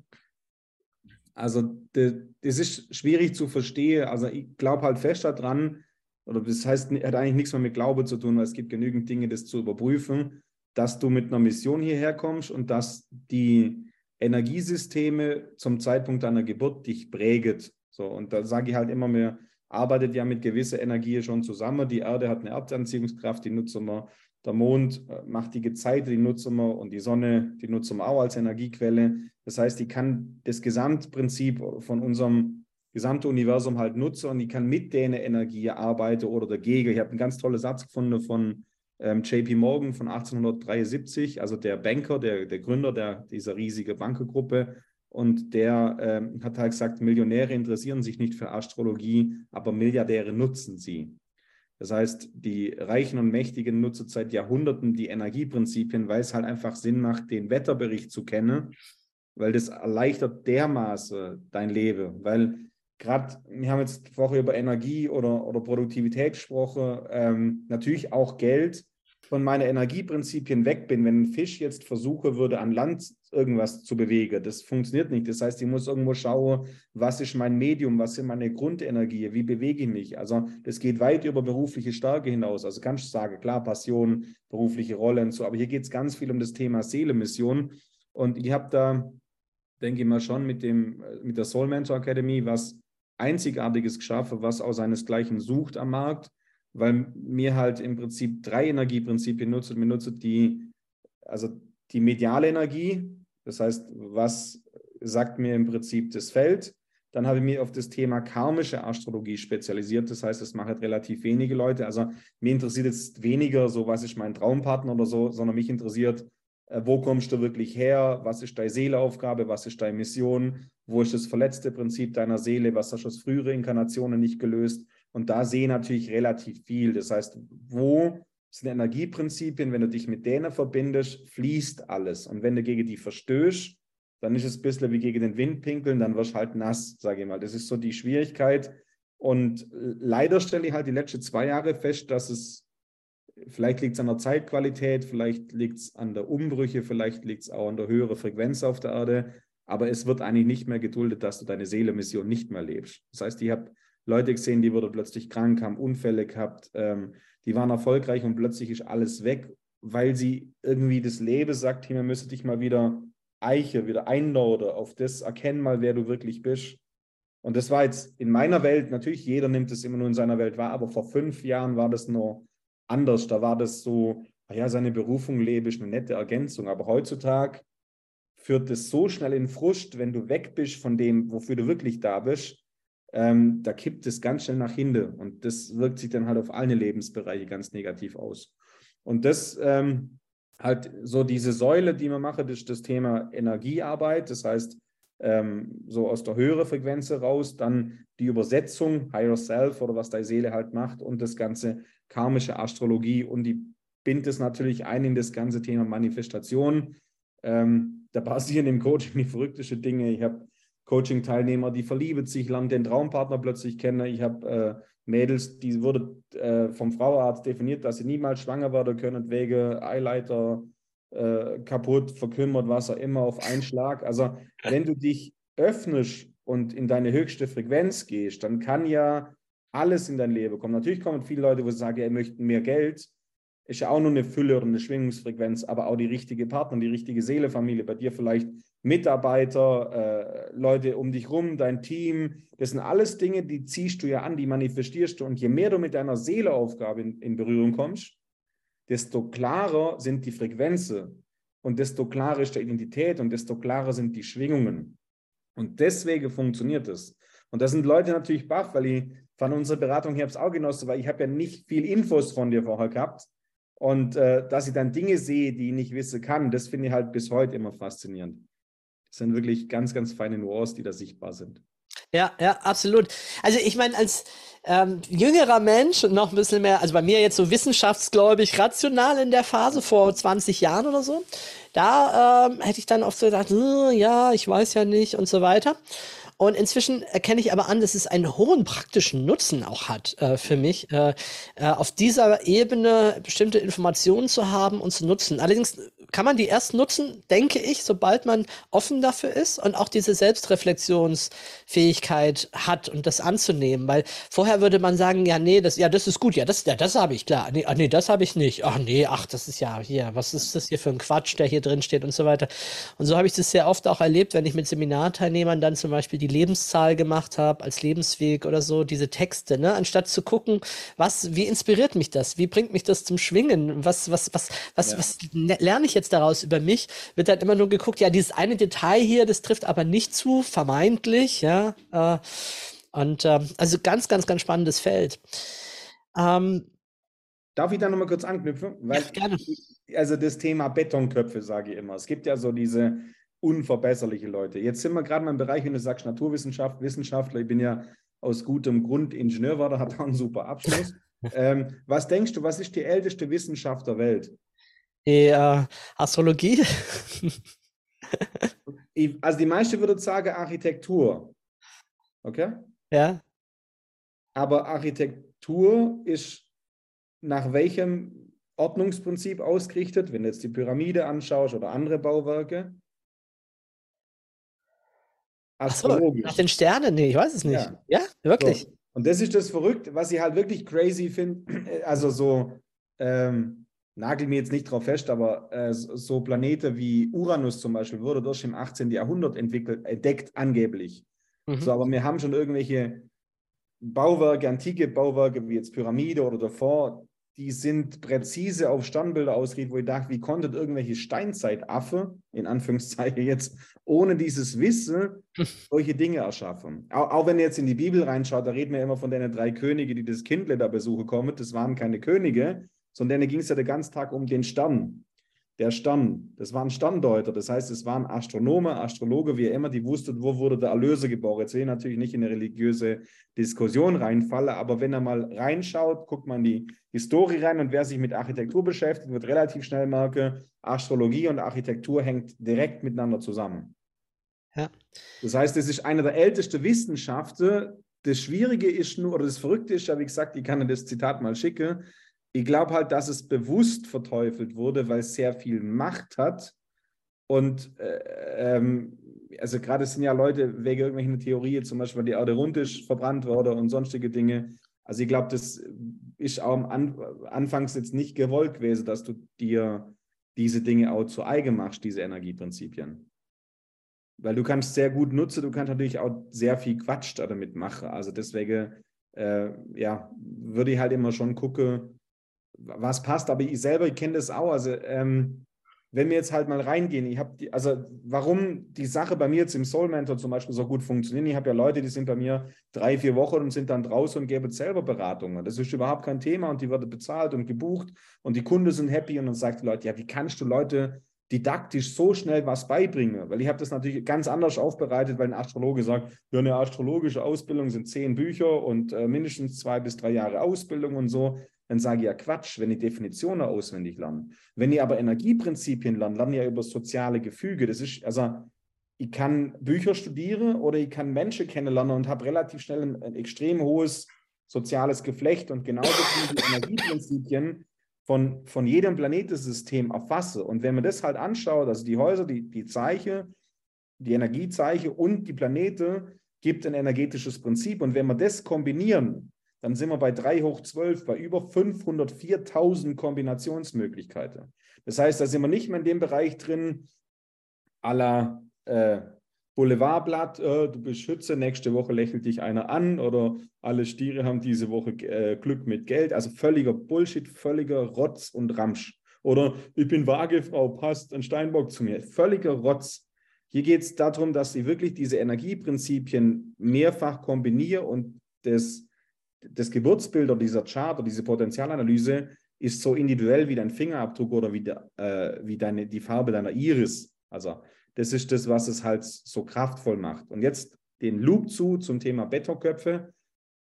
Also, das ist schwierig zu verstehen. Also, ich glaube halt fest daran, oder das heißt, hat eigentlich nichts mehr mit Glaube zu tun, weil es gibt genügend Dinge, das zu überprüfen dass du mit einer Mission hierher kommst und dass die Energiesysteme zum Zeitpunkt deiner Geburt dich präget. So, und da sage ich halt immer, mehr, arbeitet ja mit gewisser Energie schon zusammen. Die Erde hat eine Erdanziehungskraft, die nutzen wir. Der Mond äh, macht die Gezeite, die nutzen wir. Und die Sonne, die nutzen wir auch als Energiequelle. Das heißt, die kann das Gesamtprinzip von unserem gesamten Universum halt nutzen und die kann mit der Energie arbeiten oder dagegen. Ich habe einen ganz tollen Satz gefunden von ähm, JP Morgan von 1873, also der Banker, der, der Gründer der, dieser riesigen Bankengruppe. Und der ähm, hat halt gesagt, Millionäre interessieren sich nicht für Astrologie, aber Milliardäre nutzen sie. Das heißt, die Reichen und Mächtigen nutzen seit Jahrhunderten die Energieprinzipien, weil es halt einfach Sinn macht, den Wetterbericht zu kennen, weil das erleichtert dermaßen dein Leben. Weil gerade, wir haben jetzt vorher über Energie oder, oder Produktivität gesprochen, ähm, natürlich auch Geld von meinen Energieprinzipien weg bin, wenn ein Fisch jetzt versuchen würde, an Land irgendwas zu bewegen, das funktioniert nicht. Das heißt, ich muss irgendwo schauen, was ist mein Medium, was sind meine Grundenergie, wie bewege ich mich. Also das geht weit über berufliche Stärke hinaus. Also kannst du sagen, klar, Passion, berufliche Rolle und so, aber hier geht es ganz viel um das Thema Seelemission. Und ich habe da, denke ich mal, schon mit, dem, mit der Soul Mentor Academy was Einzigartiges geschaffen, was auch seinesgleichen sucht am Markt weil mir halt im Prinzip drei Energieprinzipien nutzt. Mir nutzt die, also die mediale Energie, das heißt, was sagt mir im Prinzip das Feld. Dann habe ich mich auf das Thema karmische Astrologie spezialisiert. Das heißt, das machen relativ wenige Leute. Also mir interessiert jetzt weniger so, was ist mein Traumpartner oder so, sondern mich interessiert, wo kommst du wirklich her? Was ist deine Seeleaufgabe? Was ist deine Mission? Wo ist das verletzte Prinzip deiner Seele? Was hast du aus früheren Inkarnationen nicht gelöst? Und da sehe ich natürlich relativ viel. Das heißt, wo sind Energieprinzipien? Wenn du dich mit denen verbindest, fließt alles. Und wenn du gegen die verstößt, dann ist es ein bisschen wie gegen den Wind pinkeln, dann wirst du halt nass, sage ich mal. Das ist so die Schwierigkeit. Und leider stelle ich halt die letzten zwei Jahre fest, dass es, vielleicht liegt es an der Zeitqualität, vielleicht liegt es an der Umbrüche, vielleicht liegt es auch an der höheren Frequenz auf der Erde, aber es wird eigentlich nicht mehr geduldet, dass du deine Seelemission nicht mehr lebst. Das heißt, ich habe Leute gesehen, die wurden plötzlich krank, haben Unfälle gehabt, ähm, die waren erfolgreich und plötzlich ist alles weg, weil sie irgendwie das Leben sagt, hier müsste dich mal wieder eiche, wieder einladen auf das, erkennen mal, wer du wirklich bist. Und das war jetzt in meiner Welt, natürlich jeder nimmt es immer nur in seiner Welt wahr, aber vor fünf Jahren war das noch anders. Da war das so, naja, seine Berufung lebe ist eine nette Ergänzung. Aber heutzutage führt es so schnell in Frust, wenn du weg bist von dem, wofür du wirklich da bist, ähm, da kippt es ganz schnell nach hinten und das wirkt sich dann halt auf alle Lebensbereiche ganz negativ aus. Und das ähm, halt so diese Säule, die man macht, ist das Thema Energiearbeit, das heißt ähm, so aus der höheren Frequenz raus, dann die Übersetzung, Higher Self oder was deine Seele halt macht und das ganze karmische Astrologie und die bindet es natürlich ein in das ganze Thema Manifestation. Ähm, da passieren im Coaching die verrücktesten Dinge. Ich habe Coaching-Teilnehmer, die verlieben sich, lernen den Traumpartner plötzlich kennen. Ich habe äh, Mädels, die wurde äh, vom Frauenarzt definiert, dass sie niemals schwanger werden können, wegen Eileiter äh, kaputt, verkümmert, was auch immer, auf einen Schlag. Also wenn du dich öffnest und in deine höchste Frequenz gehst, dann kann ja alles in dein Leben kommen. Natürlich kommen viele Leute, wo sie sagen, ja, möchten mehr Geld. Ist ja auch nur eine Fülle oder eine Schwingungsfrequenz, aber auch die richtige Partner, die richtige Seelefamilie. Bei dir vielleicht Mitarbeiter, äh, Leute um dich rum, dein Team. Das sind alles Dinge, die ziehst du ja an, die manifestierst du. Und je mehr du mit deiner Seeleaufgabe in, in Berührung kommst, desto klarer sind die Frequenzen und desto klarer ist die Identität und desto klarer sind die Schwingungen. Und deswegen funktioniert es. Und da sind Leute natürlich baff, weil ich von unserer Beratung hier habe auch genossen, weil ich habe ja nicht viel Infos von dir vorher gehabt. Und äh, dass ich dann Dinge sehe, die ich nicht wissen kann, das finde ich halt bis heute immer faszinierend. Das sind wirklich ganz, ganz feine Nuancen, die da sichtbar sind. Ja, ja, absolut. Also ich meine, als ähm, jüngerer Mensch und noch ein bisschen mehr, also bei mir jetzt so wissenschaftsgläubig, rational in der Phase vor 20 Jahren oder so, da ähm, hätte ich dann oft so gedacht, hm, ja, ich weiß ja nicht und so weiter. Und inzwischen erkenne ich aber an, dass es einen hohen praktischen Nutzen auch hat äh, für mich, äh, äh, auf dieser Ebene bestimmte Informationen zu haben und zu nutzen. Allerdings kann man die erst nutzen, denke ich, sobald man offen dafür ist und auch diese Selbstreflexionsfähigkeit hat und das anzunehmen. Weil vorher würde man sagen, ja, nee, das, ja, das ist gut, ja, das, ja, das habe ich, klar. Nee, ach, nee, das habe ich nicht. Ach nee, ach, das ist ja hier, was ist das hier für ein Quatsch, der hier drin steht und so weiter. Und so habe ich das sehr oft auch erlebt, wenn ich mit Seminarteilnehmern dann zum Beispiel die Lebenszahl gemacht habe, als Lebensweg oder so, diese Texte, ne? Anstatt zu gucken, was, wie inspiriert mich das? Wie bringt mich das zum Schwingen? Was, was, was, was, ja. was lerne ich jetzt daraus über mich? Wird halt immer nur geguckt, ja, dieses eine Detail hier, das trifft aber nicht zu, vermeintlich, ja. Äh, und äh, also ganz, ganz, ganz spannendes Feld. Ähm, Darf ich da nochmal kurz anknüpfen? Weil, ja, gerne. Also das Thema Betonköpfe sage ich immer. Es gibt ja so diese unverbesserliche Leute. Jetzt sind wir gerade mal im Bereich, wenn du sagst Naturwissenschaft, Wissenschaftler. Ich bin ja aus gutem Grund Ingenieur war, da hat er einen super Abschluss. [laughs] ähm, was denkst du, was ist die älteste Wissenschaft der Welt? [laughs] Die äh, Astrologie? Also die meisten würden sagen Architektur. Okay? ja. Aber Architektur ist nach welchem Ordnungsprinzip ausgerichtet, wenn du jetzt die Pyramide anschaust oder andere Bauwerke? Astrologisch. nach den Sternen? Nee, ich weiß es nicht. Ja. Ja, wirklich? So. Und das ist das Verrückte, was ich halt wirklich crazy finde. [clears throat] Also so, ähm, nagel mir jetzt nicht drauf fest, aber äh, so Planete wie Uranus zum Beispiel wurde durch im 18. Jahrhundert entwickelt, entdeckt angeblich. Mhm. So, aber wir haben schon irgendwelche Bauwerke, antike Bauwerke wie jetzt Pyramide oder davor, die sind präzise auf Sternbilder ausgerichtet, wo ich dachte, wie konnten irgendwelche Steinzeitaffe, in Anführungszeichen jetzt, ohne dieses Wissen [laughs] solche Dinge erschaffen. Auch, auch wenn ihr jetzt in die Bibel reinschaut, da reden wir immer von den drei Königen, die das Kindle da besuchen kommen. Das waren keine Könige, sondern denen ging es ja den ganzen Tag um den Stern. Der Stern, das waren Sterndeuter, das heißt, es waren Astronome, Astrologe, wie immer, die wussten, wo wurde der Erlöser geboren. Jetzt will ich natürlich nicht in eine religiöse Diskussion reinfalle, aber wenn er mal reinschaut, guckt man in die Historie rein und wer sich mit Architektur beschäftigt, wird relativ schnell merken, Astrologie und Architektur hängt direkt miteinander zusammen. Ja. Das heißt, es ist eine der ältesten Wissenschaften. Das Schwierige ist nur, oder das Verrückte ist ja, wie gesagt, ich kann dir das Zitat mal schicken. Ich glaube halt, dass es bewusst verteufelt wurde, weil es sehr viel Macht hat. Und äh, ähm, also gerade sind ja Leute wegen irgendwelchen Theorien, zum Beispiel, weil die Erde rund ist, verbrannt wurde und sonstige Dinge. Also ich glaube, das ist auch am An Anfangs jetzt nicht gewollt gewesen, dass du dir diese Dinge auch zu eigen machst, diese Energieprinzipien. Weil du kannst sehr gut nutzen, du kannst natürlich auch sehr viel Quatsch da damit machen. Also deswegen, äh, ja, würde ich halt immer schon gucken, was passt. Aber ich selber, kenne das auch. Also ähm, wenn wir jetzt halt mal reingehen, ich habe also warum die Sache bei mir jetzt im Soul Mentor zum Beispiel so gut funktioniert, ich habe ja Leute, die sind bei mir drei, vier Wochen und sind dann draußen und geben selber Beratungen. Das ist überhaupt kein Thema und die wird bezahlt und gebucht und die Kunden sind happy und dann sagt die Leute, ja, wie kannst du Leute didaktisch so schnell was beibringen? Weil ich habe das natürlich ganz anders aufbereitet, weil ein Astrologe sagt, ja, eine astrologische Ausbildung sind zehn Bücher und äh, mindestens zwei bis drei Jahre Ausbildung und so dann sage ich ja Quatsch, wenn ich Definitionen auswendig lerne. Wenn ich aber Energieprinzipien lerne, lerne ich ja über soziale Gefüge. Das ist, also ich kann Bücher studieren oder ich kann Menschen kennenlernen und habe relativ schnell ein, ein extrem hohes soziales Geflecht und genauso die Energieprinzipien von, von jedem Planetensystem erfasse. Und wenn man das halt anschaut, also die Häuser, die, die Zeichen, die Energiezeichen und die Planete, gibt ein energetisches Prinzip. Und wenn wir das kombinieren, dann sind wir bei 3 hoch 12, bei über 504.000 Kombinationsmöglichkeiten. Das heißt, da sind wir nicht mehr in dem Bereich drin, à la äh, Boulevardblatt, äh, du bist Schütze, nächste Woche lächelt dich einer an oder alle Stiere haben diese Woche äh, Glück mit Geld. Also völliger Bullshit, völliger Rotz und Ramsch. Oder ich bin Waagefrau, passt ein Steinbock zu mir. Völliger Rotz. Hier geht es darum, dass ich wirklich diese Energieprinzipien mehrfach kombiniere und das das Geburtsbild oder dieser Chart oder diese Potenzialanalyse ist so individuell wie dein Fingerabdruck oder wie, der, äh, wie deine, die Farbe deiner Iris. Also das ist das, was es halt so kraftvoll macht. Und jetzt den Loop zu zum Thema Betonköpfe.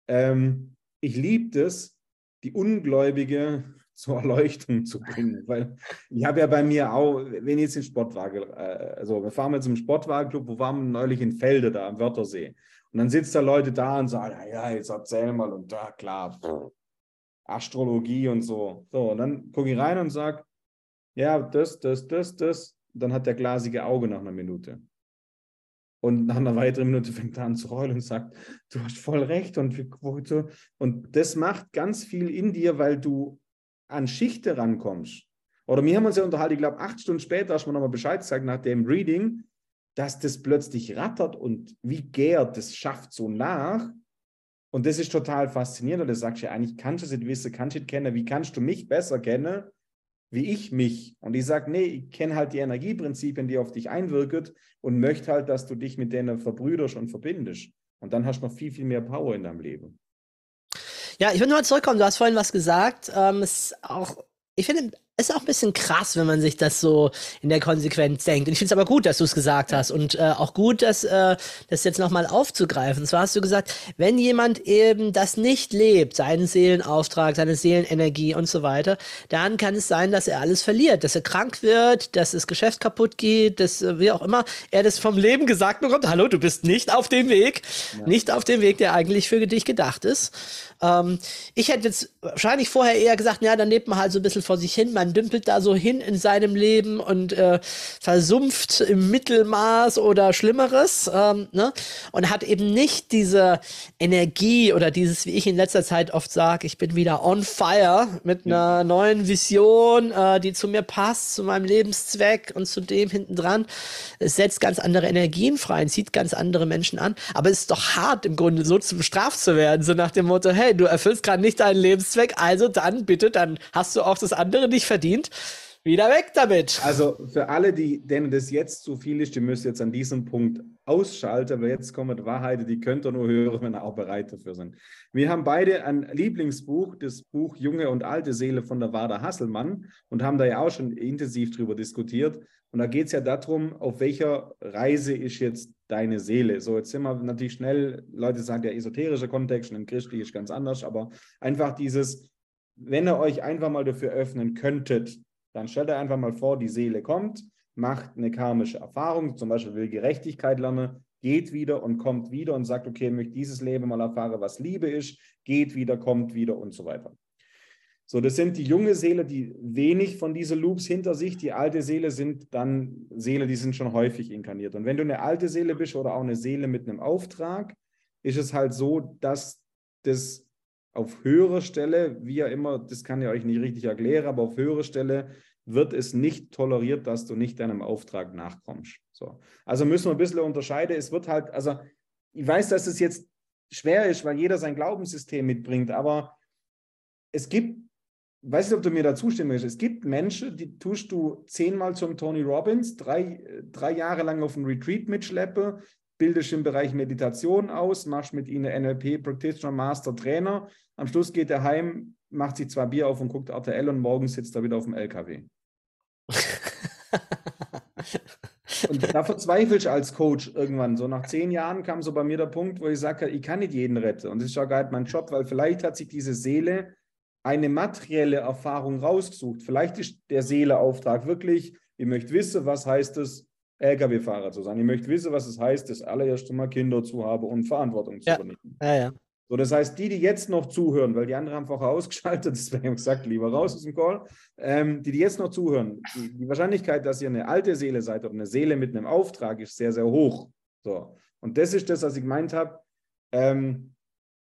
Ähm, ich liebe das, die Ungläubige [laughs] zur Erleuchtung zu bringen, weil ich habe ja bei mir auch, wenn jetzt den Sportwagen, äh, also wir fahren jetzt im Sportwagenclub, wo waren wir neulich in Felde da am Wörthersee. Und dann sitzt da Leute da und sagen, ja, jetzt erzähl mal und da, klar, Astrologie und so. So, und dann gucke ich rein und sage, ja, das, das, das, das. Dann hat der glasige Auge nach einer Minute. Und nach einer weiteren Minute fängt er an zu heulen und sagt, du hast voll recht. Und, und das macht ganz viel in dir, weil du an Schichte rankommst. Oder wir haben uns ja unterhalten, ich glaube, acht Stunden später hast du mir nochmal Bescheid gesagt nach dem Reading, dass das plötzlich rattert und wie gärt, das schafft so nach. Und das ist total faszinierend. Und da sagst du ja, eigentlich kannst du es nicht wissen, kannst du es kennen. Wie kannst du mich besser kennen, wie ich mich? Und ich sage, nee, ich kenne halt die Energieprinzipien, die auf dich einwirken und möchte halt, dass du dich mit denen verbrüderst und verbindest. Und dann hast du noch viel, viel mehr Power in deinem Leben. Ja, ich will nur mal zurückkommen. Du hast vorhin was gesagt. Ähm, es auch, ich finde, ist auch ein bisschen krass, wenn man sich das so in der Konsequenz denkt. Und ich finde es aber gut, dass du es gesagt hast und äh, auch gut, dass äh, das jetzt nochmal aufzugreifen. Und zwar hast du gesagt, wenn jemand eben das nicht lebt, seinen Seelenauftrag, seine Seelenenergie und so weiter, dann kann es sein, dass er alles verliert, dass er krank wird, dass das Geschäft kaputt geht, dass äh, wie auch immer er das vom Leben gesagt bekommt. Hallo, du bist nicht auf dem Weg, ja. nicht auf dem Weg, der eigentlich für dich gedacht ist. Ähm, ich hätte jetzt wahrscheinlich vorher eher gesagt, ja, dann lebt man halt so ein bisschen vor sich hin, man dümpelt da so hin in seinem Leben und äh, versumpft im Mittelmaß oder Schlimmeres ähm, ne? und hat eben nicht diese Energie oder dieses, wie ich in letzter Zeit oft sage, ich bin wieder on fire mit einer ja. neuen Vision, äh, die zu mir passt, zu meinem Lebenszweck und zu dem hinten dran. Es setzt ganz andere Energien frei und zieht ganz andere Menschen an. Aber es ist doch hart im Grunde so zum bestraft zu werden, so nach dem Motto, hey, du erfüllst gerade nicht deinen Lebenszweck, also dann bitte, dann hast du auch das andere nicht verdient. Wieder weg damit. Also für alle, die, denen das jetzt zu viel ist, die müssen jetzt an diesem Punkt ausschalten, weil jetzt kommen Wahrheiten, die könnt ihr nur hören, wenn ihr auch bereit dafür sind. Wir haben beide ein Lieblingsbuch, das Buch Junge und alte Seele von der Wada Hasselmann und haben da ja auch schon intensiv drüber diskutiert. Und da geht es ja darum, auf welcher Reise ist jetzt deine Seele. So, jetzt sind wir natürlich schnell, Leute sagen ja esoterischer Kontext und im Christlichen ist ganz anders, aber einfach dieses, wenn ihr euch einfach mal dafür öffnen könntet, dann stellt euch einfach mal vor, die Seele kommt, macht eine karmische Erfahrung, zum Beispiel will Gerechtigkeit lernen, geht wieder und kommt wieder und sagt, okay, ich möchte dieses Leben mal erfahren, was Liebe ist, geht wieder, kommt wieder und so weiter. So, das sind die junge Seele, die wenig von diesen Loops hinter sich. Die alte Seele sind dann Seele, die sind schon häufig inkarniert. Und wenn du eine alte Seele bist oder auch eine Seele mit einem Auftrag, ist es halt so, dass das auf höherer Stelle, wie ja immer, das kann ich euch nicht richtig erklären, aber auf höherer Stelle wird es nicht toleriert, dass du nicht deinem Auftrag nachkommst. So. Also müssen wir ein bisschen unterscheiden. Es wird halt, also ich weiß, dass es jetzt schwer ist, weil jeder sein Glaubenssystem mitbringt, aber es gibt weiß nicht, ob du mir da zustimmen möchtest. Es gibt Menschen, die tust du zehnmal zum Tony Robbins, drei, drei Jahre lang auf einem Retreat mitschleppe, bildest im Bereich Meditation aus, machst mit ihnen NLP Practitioner, Master, Trainer. Am Schluss geht er heim, macht sich zwei Bier auf und guckt RTL und morgen sitzt er wieder auf dem LKW. [laughs] und da verzweifle ich als Coach irgendwann. So nach zehn Jahren kam so bei mir der Punkt, wo ich sage, ich kann nicht jeden retten. Und das ist ja gar nicht mein Job, weil vielleicht hat sich diese Seele eine materielle Erfahrung rausgesucht. Vielleicht ist der Seeleauftrag wirklich, ihr möchtet wissen, was heißt es, Lkw-Fahrer zu sein. Ihr möchtet wissen, was es heißt, das allererste Mal Kinder zu haben und Verantwortung zu ja. übernehmen. Ja, ja. So, das heißt, die, die jetzt noch zuhören, weil die anderen haben vorher ausgeschaltet, [laughs] deswegen gesagt, lieber raus aus dem Call, ähm, die, die jetzt noch zuhören, die, die, Wahrscheinlichkeit, dass ihr eine alte Seele seid oder eine Seele mit einem Auftrag, ist sehr, sehr hoch. So. Und das ist das, was ich gemeint habe. Ähm,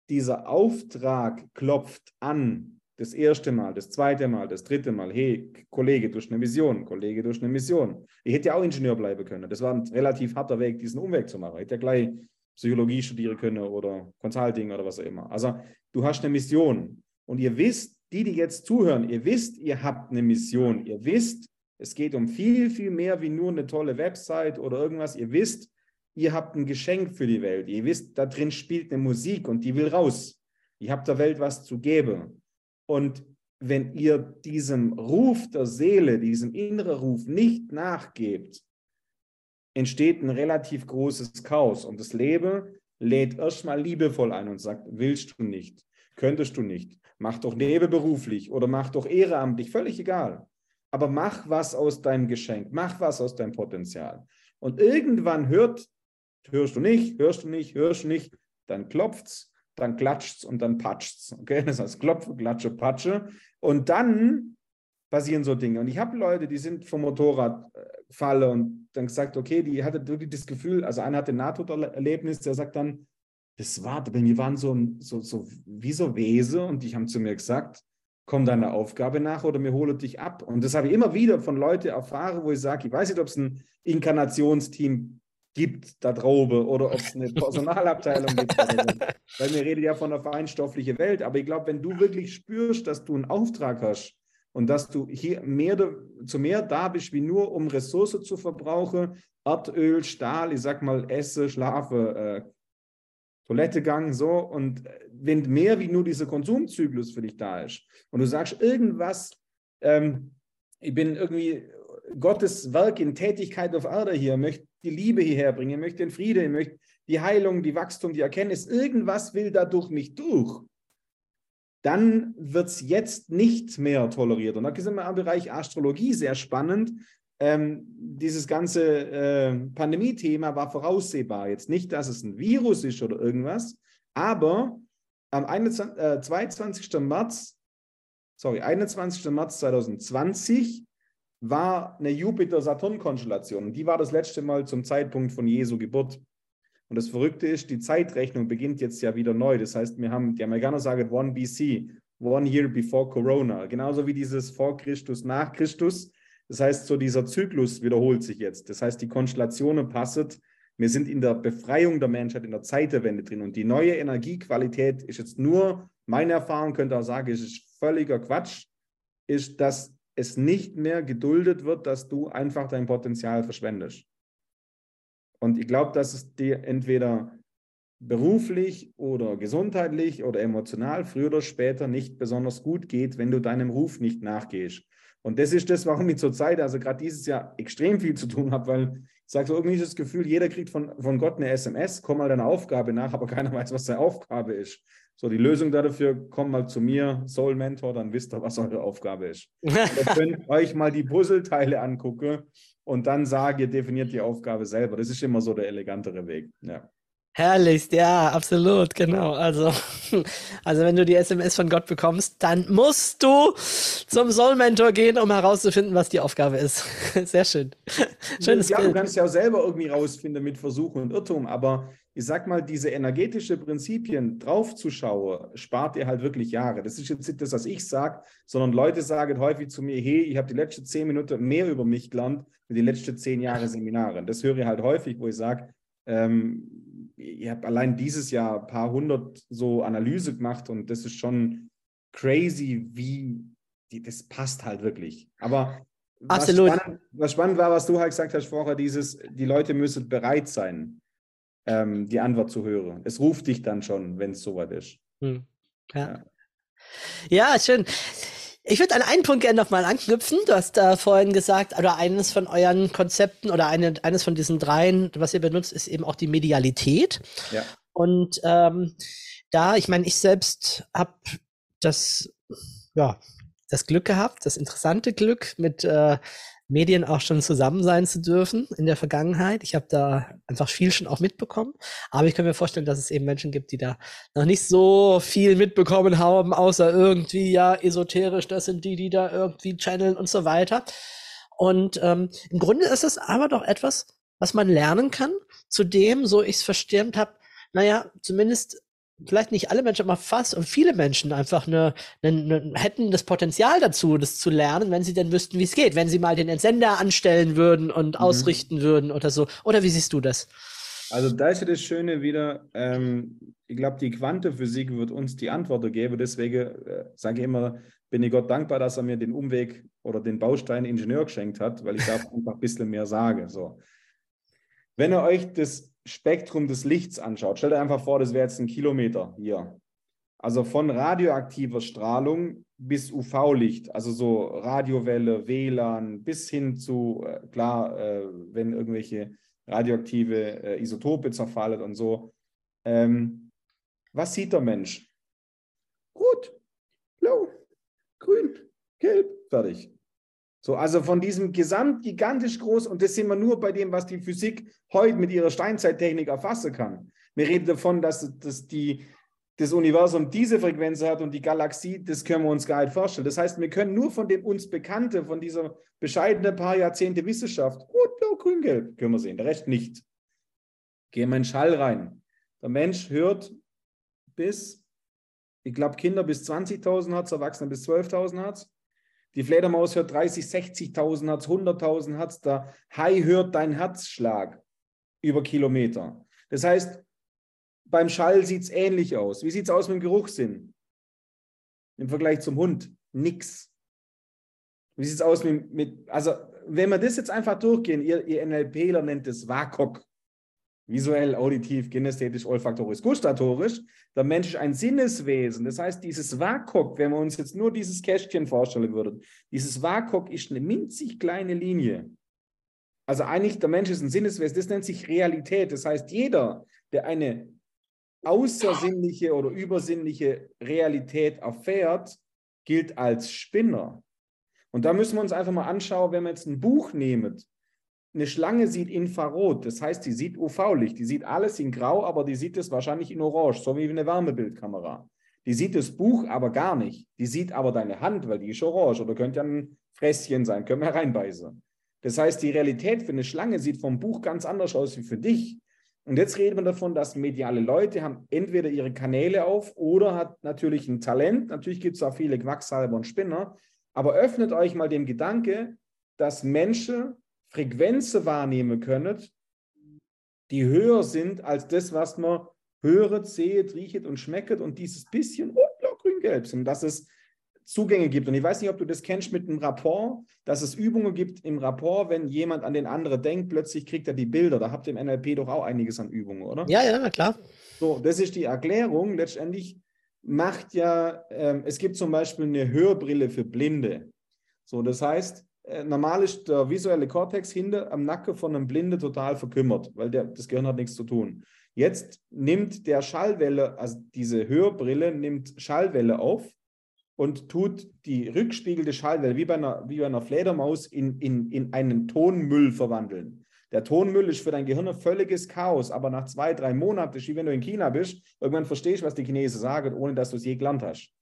dieser Auftrag klopft an das erste Mal, das zweite Mal, das dritte Mal, hey, Kollege, durch eine Mission, Kollege, durch eine Mission. Ich hätte ja auch Ingenieur bleiben können. Das war ein relativ harter Weg, diesen Umweg zu machen. Ich hätte ja gleich Psychologie studieren können oder Consulting oder was auch immer. Also du hast eine Mission und ihr wisst, die, die jetzt zuhören, ihr wisst, ihr habt eine Mission. Ihr wisst, es geht um viel, viel mehr wie nur eine tolle Website oder irgendwas. Ihr wisst, ihr habt ein Geschenk für die Welt. Ihr wisst, da drin spielt eine Musik und die will raus. Ihr habt der Welt was zu geben. Und wenn ihr diesem Ruf der Seele, diesem inneren Ruf nicht nachgebt, entsteht ein relativ großes Chaos. Und das Leben lädt erstmal liebevoll ein und sagt, willst du nicht, könntest du nicht, mach doch nebenberuflich oder mach doch ehrenamtlich, völlig egal. Aber mach was aus deinem Geschenk, mach was aus deinem Potenzial. Und irgendwann hört, hörst du nicht, hörst du nicht, hörst du nicht, dann klopft's dann klatscht es und dann patscht es. Okay? [laughs] Das heißt Klopfe, Klatsche, Patsche. Und dann passieren so Dinge. Und ich habe Leute, die sind vom Motorrad gefallen äh, und dann gesagt, okay, die hatte wirklich das Gefühl, also einer hatte ein Nahtoderlebnis, der sagt dann, das war, bei mir waren so, so, so wie so Wesen und die haben zu mir gesagt, komm deiner Aufgabe nach oder mir hole dich ab. Und das habe ich immer wieder von Leuten erfahren, wo ich sage, ich weiß nicht, ob es ein Inkarnationsteam gibt da drobe oder ob es eine [laughs] Personalabteilung gibt. Weil wir reden ja von einer feinstofflichen Welt. Aber ich glaube, wenn du wirklich spürst, dass du einen Auftrag hast und dass du hier mehr zu mehr da bist, wie nur um Ressourcen zu verbrauchen, Erdöl, Stahl, ich sag mal, esse, schlafe, äh, Toilettegang, so. Und wenn mehr wie nur dieser Konsumzyklus für dich da ist und du sagst, irgendwas ähm, ich bin irgendwie Gottes Werk in Tätigkeit auf Erde hier, möchte die Liebe hierher bringen, möchte den Frieden, möchte die Heilung, die Wachstum, die Erkenntnis, irgendwas will da durch mich durch, dann wird es jetzt nicht mehr toleriert. Und da sind wir am Bereich Astrologie sehr spannend. Ähm, dieses ganze äh, Pandemie-Thema war voraussehbar. Jetzt nicht, dass es ein Virus ist oder irgendwas, aber am 21, äh, 22. März, sorry, 21. März 2020 war eine Jupiter-Saturn-Konstellation. Die war das letzte Mal zum Zeitpunkt von Jesu Geburt. Und das Verrückte ist, die Zeitrechnung beginnt jetzt ja wieder neu. Das heißt, wir haben, die Amerikaner sagen One BC, One Year Before Corona. Genauso wie dieses Vor Christus, nach Christus. Das heißt, so dieser Zyklus wiederholt sich jetzt. Das heißt, die Konstellationen passen. Wir sind in der Befreiung der Menschheit, in der Zeitwende drin. Und die neue Energiequalität ist jetzt nur, meine Erfahrung könnte auch sagen, es ist völliger Quatsch, ist, dass es nicht mehr geduldet wird, dass du einfach dein Potenzial verschwendest. Und ich glaube, dass es dir entweder beruflich oder gesundheitlich oder emotional früher oder später nicht besonders gut geht, wenn du deinem Ruf nicht nachgehst. Und das ist das, warum ich zurzeit, also gerade dieses Jahr, extrem viel zu tun habe, weil ich sage so irgendwie das Gefühl, jeder kriegt von, von Gott eine SMS, komm mal deiner Aufgabe nach, aber keiner weiß, was seine Aufgabe ist. So, die Lösung dafür, komm mal zu mir, Soul Mentor, dann wisst ihr, was eure Aufgabe ist. [laughs] ihr könnt euch mal die Puzzleteile angucken und dann sage, definiert die Aufgabe selber. Das ist immer so der elegantere Weg. Ja. Herrlichst, ja, absolut, genau. Also, [laughs] also wenn du die SMS von Gott bekommst, dann musst du zum Soul-Mentor gehen, um herauszufinden, was die Aufgabe ist. [laughs] Sehr schön. Schönes ja, Bild. du kannst ja auch selber irgendwie rausfinden mit Versuch und Irrtum, aber ich sag mal, diese energetische Prinzipien draufzuschauen, spart dir halt wirklich Jahre. Das ist jetzt nicht das, was ich sage, sondern Leute sagen häufig zu mir, hey, ich habe die letzten zehn Minuten mehr über mich gelernt mit den letzten zehn Jahre Seminaren. Das höre ich halt häufig, wo ich sage, ähm, ich habe allein dieses Jahr ein paar hundert so Analyse gemacht und das ist schon crazy, wie die, das passt halt wirklich. Aber Absolut. Was spannend, was spannend war, was du halt gesagt hast vorher, dieses, die Leute müssen bereit sein ähm, die Antwort zu hören. Es ruft dich dann schon, wenn es soweit ist. Hm. Ja. ja. ja, schön. Ich würde an einen Punkt gerne nochmal anknüpfen. Du hast da vorhin gesagt, oder eines von euren Konzepten oder eine, eines von diesen dreien, was ihr benutzt, ist eben auch die Medialität. Ja. Und ähm, da, ich meine, ich selbst habe das, ja, das Glück gehabt, das interessante Glück, mit äh, Medien auch schon zusammen sein zu dürfen in der Vergangenheit. Ich habe da einfach viel schon auch mitbekommen. Aber ich kann mir vorstellen, dass es eben Menschen gibt, die da noch nicht so viel mitbekommen haben, außer irgendwie, ja, esoterisch, das sind die, die da irgendwie channeln und so weiter. Und ähm, im Grunde ist es aber doch etwas, was man lernen kann, zu dem, so ich es verstimmt habe, naja, zumindest vielleicht nicht alle Menschen, aber fast und viele Menschen einfach eine, eine, eine, hätten das Potenzial dazu, das zu lernen, wenn sie denn wüssten, wie es geht, wenn sie mal den Entsender anstellen würden und mhm. ausrichten würden oder so. Oder wie siehst du das? Also da ist ja das Schöne wieder, ähm, ich glaube, die Quantenphysik wird uns die Antworten geben. Deswegen äh, sage ich immer, bin ich Gott dankbar, dass er mir den Umweg oder den Baustein Ingenieur geschenkt hat, weil ich darf [laughs] einfach ein bisschen mehr sagen. So. Wenn ihr euch das Spektrum des Lichts anschaut, stellt euch einfach vor, das wäre jetzt ein Kilometer hier. Also von radioaktiver Strahlung bis UV-Licht, also so Radiowelle, WLAN, bis hin zu, äh, klar, äh, wenn irgendwelche radioaktive äh, Isotope zerfallen und so. Ähm, was sieht der Mensch? Rot, blau, grün, gelb, fertig. So, also von diesem Gesamt gigantisch groß, und das sehen wir nur bei dem, was die Physik heute mit ihrer Steinzeittechnik erfassen kann. Wir reden davon, dass, dass die, das Universum diese Frequenz hat und die Galaxie, das können wir uns gar nicht vorstellen. Das heißt, wir können nur von dem uns Bekannte, von dieser bescheidenen paar Jahrzehnte Wissenschaft, rot, blau, grün, gelb, können wir sehen, der Rest nicht. Gehen wir in Schall rein. Der Mensch hört bis, ich glaube, Kinder bis 20.000 Hertz, Erwachsene bis 12.000 Hertz. Die Fledermaus hört 30, 60.000 Hertz, 100.000 Hertz. Der Hai hört deinen Herzschlag über Kilometer. Das heißt, beim Schall sieht es ähnlich aus. Wie sieht es aus mit dem Geruchssinn? Im Vergleich zum Hund? Nix. Wie sieht es aus mit, mit, also wenn wir das jetzt einfach durchgehen, ihr, ihr NLPler nennt es WAKOK. Visuell, auditiv, kinästhetisch, olfaktorisch, gustatorisch. Der Mensch ist ein Sinneswesen. Das heißt, dieses WAKOK, wenn wir uns jetzt nur dieses Kästchen vorstellen würden, dieses WAKOK ist eine minzig kleine Linie. Also eigentlich, der Mensch ist ein Sinneswesen, das nennt sich Realität. Das heißt, jeder, der eine außersinnliche oder übersinnliche Realität erfährt, gilt als Spinner. Und da müssen wir uns einfach mal anschauen, wenn wir jetzt ein Buch nehmen. Eine Schlange sieht Infrarot, das heißt, die sieht UV-Licht, die sieht alles in Grau, aber die sieht es wahrscheinlich in Orange, so wie eine Wärmebildkamera. Die sieht das Buch aber gar nicht. Die sieht aber deine Hand, weil die ist orange oder könnte ja ein Fresschen sein, können wir reinbeißen. Das heißt, die Realität für eine Schlange sieht vom Buch ganz anders aus wie für dich. Und jetzt reden wir davon, dass mediale Leute haben entweder ihre Kanäle auf oder hat natürlich ein Talent. Natürlich gibt es auch viele Quacksalber und Spinner. Aber öffnet euch mal dem Gedanke, dass Menschen Frequenzen wahrnehmen können, die höher sind als das, was man höret, seht, riechet und schmecket und dieses bisschen oh, blau, grün, gelb sind. Dass es Zugänge gibt. Und ich weiß nicht, ob du das kennst mit einem Rapport, dass es Übungen gibt im Rapport, wenn jemand an den anderen denkt, plötzlich kriegt er die Bilder. Da habt ihr im NLP doch auch einiges an Übungen, oder? Ja, ja, klar. So, das ist die Erklärung. Letztendlich macht ja, ähm, es gibt zum Beispiel eine Hörbrille für Blinde. So, das heißt, normal ist der visuelle Kortex hinter am Nacken von einem Blinde total verkümmert, weil der, das Gehirn hat nichts zu tun. Jetzt nimmt der Schallwelle, also diese Hörbrille nimmt Schallwelle auf und tut die rückspiegelnde Schallwelle wie bei einer, wie bei einer Fledermaus in, in, in einen Tonmüll verwandeln. Der Tonmüll ist für dein Gehirn ein völliges Chaos, aber nach zwei, drei Monaten, wie wenn du in China bist, irgendwann verstehst du, was die Chinesen sagen, ohne dass du es je gelernt hast.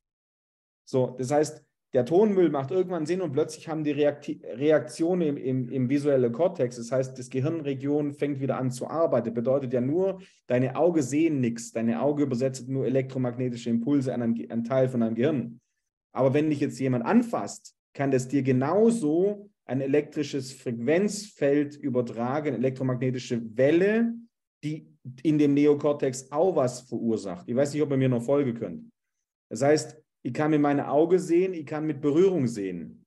So, das heißt, der Tonmüll macht irgendwann Sinn und plötzlich haben die Reakti Reaktionen im, im, im visuellen Kortex, das heißt, das Gehirnregion fängt wieder an zu arbeiten. Bedeutet ja nur, deine Augen sehen nichts, deine Augen übersetzt nur elektromagnetische Impulse an einen, einen Teil von deinem Gehirn. Aber wenn dich jetzt jemand anfasst, kann das dir genauso ein elektrisches Frequenzfeld übertragen, elektromagnetische Welle, die in dem Neokortex auch was verursacht. Ich weiß nicht, ob ihr mir noch folgen könnt. Das heißt, ich kann mit meinen Augen sehen, ich kann mit Berührung sehen.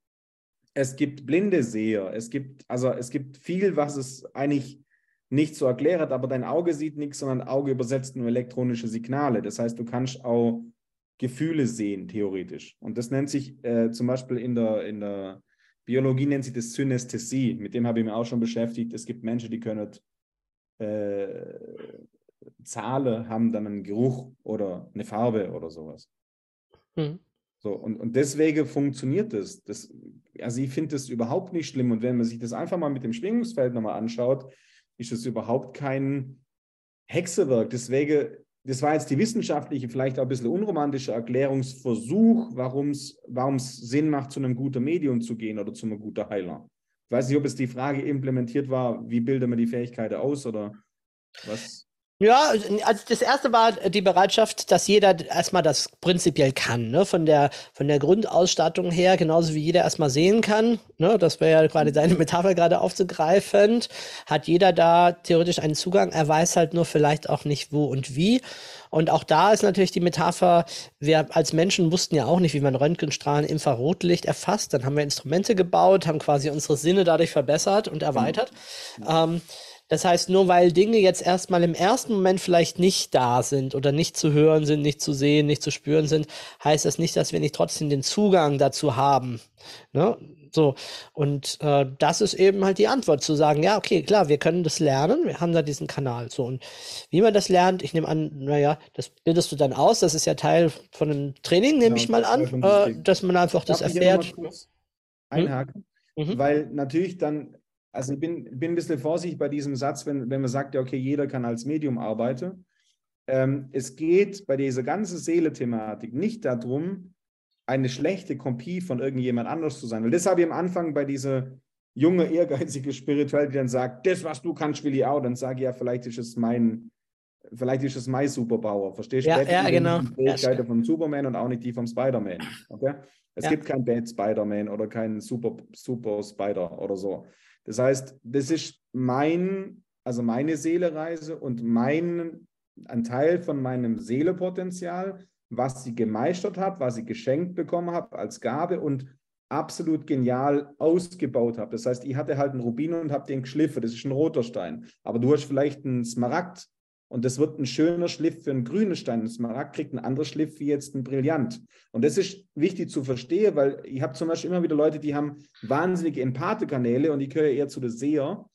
Es gibt blinde Seher, es gibt, also es gibt viel, was es eigentlich nicht so erklärt, aber dein Auge sieht nichts, sondern Auge übersetzt nur elektronische Signale. Das heißt, du kannst auch Gefühle sehen, theoretisch. Und das nennt sich äh, zum Beispiel in der, in der Biologie nennt sich das Synästhesie. Mit dem habe ich mich auch schon beschäftigt. Es gibt Menschen, die können äh, Zahlen haben dann einen Geruch oder eine Farbe oder sowas. Mhm. So, und, und deswegen funktioniert das. das also ich finde das überhaupt nicht schlimm. Und wenn man sich das einfach mal mit dem Schwingungsfeld nochmal anschaut, ist das überhaupt kein Hexewerk. Deswegen das war jetzt die wissenschaftliche, vielleicht auch ein bisschen unromantische Erklärungsversuch, warum es Sinn macht, zu einem guten Medium zu gehen oder zu einem guten Heiler. Ich weiß nicht, ob es die Frage implementiert war, wie bildet man die Fähigkeiten aus oder was? Ja, also das erste war die Bereitschaft, dass jeder erstmal das prinzipiell kann, ne? Von der, von der Grundausstattung her, genauso wie jeder erstmal sehen kann, ne? Das wäre ja gerade deine Metapher gerade aufzugreifend, hat jeder da theoretisch einen Zugang, er weiß halt nur vielleicht auch nicht wo und wie. Und auch da ist natürlich die Metapher, wir als Menschen wussten ja auch nicht, wie man Röntgenstrahlen, Infrarotlicht erfasst. Dann haben wir Instrumente gebaut, haben quasi unsere Sinne dadurch verbessert und erweitert. Mhm. Ähm, das heißt, nur weil Dinge jetzt erstmal im ersten Moment vielleicht nicht da sind oder nicht zu hören sind, nicht zu sehen, nicht zu spüren sind, heißt das nicht, dass wir nicht trotzdem den Zugang dazu haben. Ne? So, und äh, das ist eben halt die Antwort, zu sagen, ja, okay, klar, wir können das lernen, wir haben da diesen Kanal. So, und wie man das lernt, ich nehme an, naja, das bildest du dann aus, das ist ja Teil von einem Training, nehme ja, ich mal an, äh, dass man einfach Darf das erfährt. Einhaken, hm? weil natürlich dann also ich bin, bin ein bisschen vorsichtig bei diesem Satz, wenn, wenn man sagt, ja, okay, jeder kann als Medium arbeiten. Ähm, es geht bei dieser ganzen Seele-Thematik nicht darum, eine schlechte Kopie von irgendjemand anders zu sein. Weil das habe ich am Anfang bei dieser junge, ehrgeizige Spirituelle, die dann sagt, das, was du kannst, will ich auch. Dann sage ich ja, vielleicht ist es mein, vielleicht ist es mein Superpower. Verstehst du? Ja, ja genau. Die Fähigkeiten ja, von Superman und auch nicht die vom Spider-Man. Okay? Es ja. gibt keinen Bad Spider-Man oder keinen Super, Super Spider oder so. Das heißt, das ist mein, also meine Seelereise und mein, ein Teil von meinem Seelepotenzial, was sie gemeistert hat, was sie geschenkt bekommen hat als Gabe und absolut genial ausgebaut habe. Das heißt, ich hatte halt einen Rubin und habe den geschliffen. Das ist ein roter Stein. Aber du hast vielleicht einen Smaragd und das wird ein schöner Schliff für einen grünen Stein. Ein Smaragd kriegt einen anderen Schliff wie jetzt ein Brillant. Und das ist wichtig zu verstehen, weil ich habe zum Beispiel immer wieder Leute, die haben wahnsinnige Empathekanäle und ich gehöre eher zu den Seher.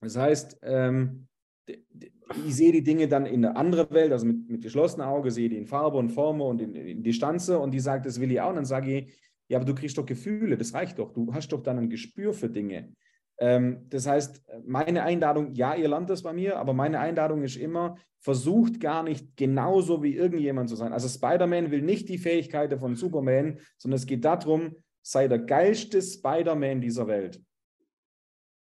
Das heißt, ähm, ich sehe die Dinge dann in eine andere Welt, also mit, mit geschlossenem Auge, sehe die in Farbe und Form und in, in Distanze und die sagt, das will ich auch. Und dann sage ich, ja, aber du kriegst doch Gefühle, das reicht doch. Du hast doch dann ein Gespür für Dinge. Ähm, das heißt, meine Einladung, ja, ihr lernt das bei mir, aber meine Einladung ist immer, versucht gar nicht genauso wie irgendjemand zu sein. Also Spider-Man will nicht die Fähigkeiten von Superman, sondern es geht darum, sei der geilste Spider-Man dieser Welt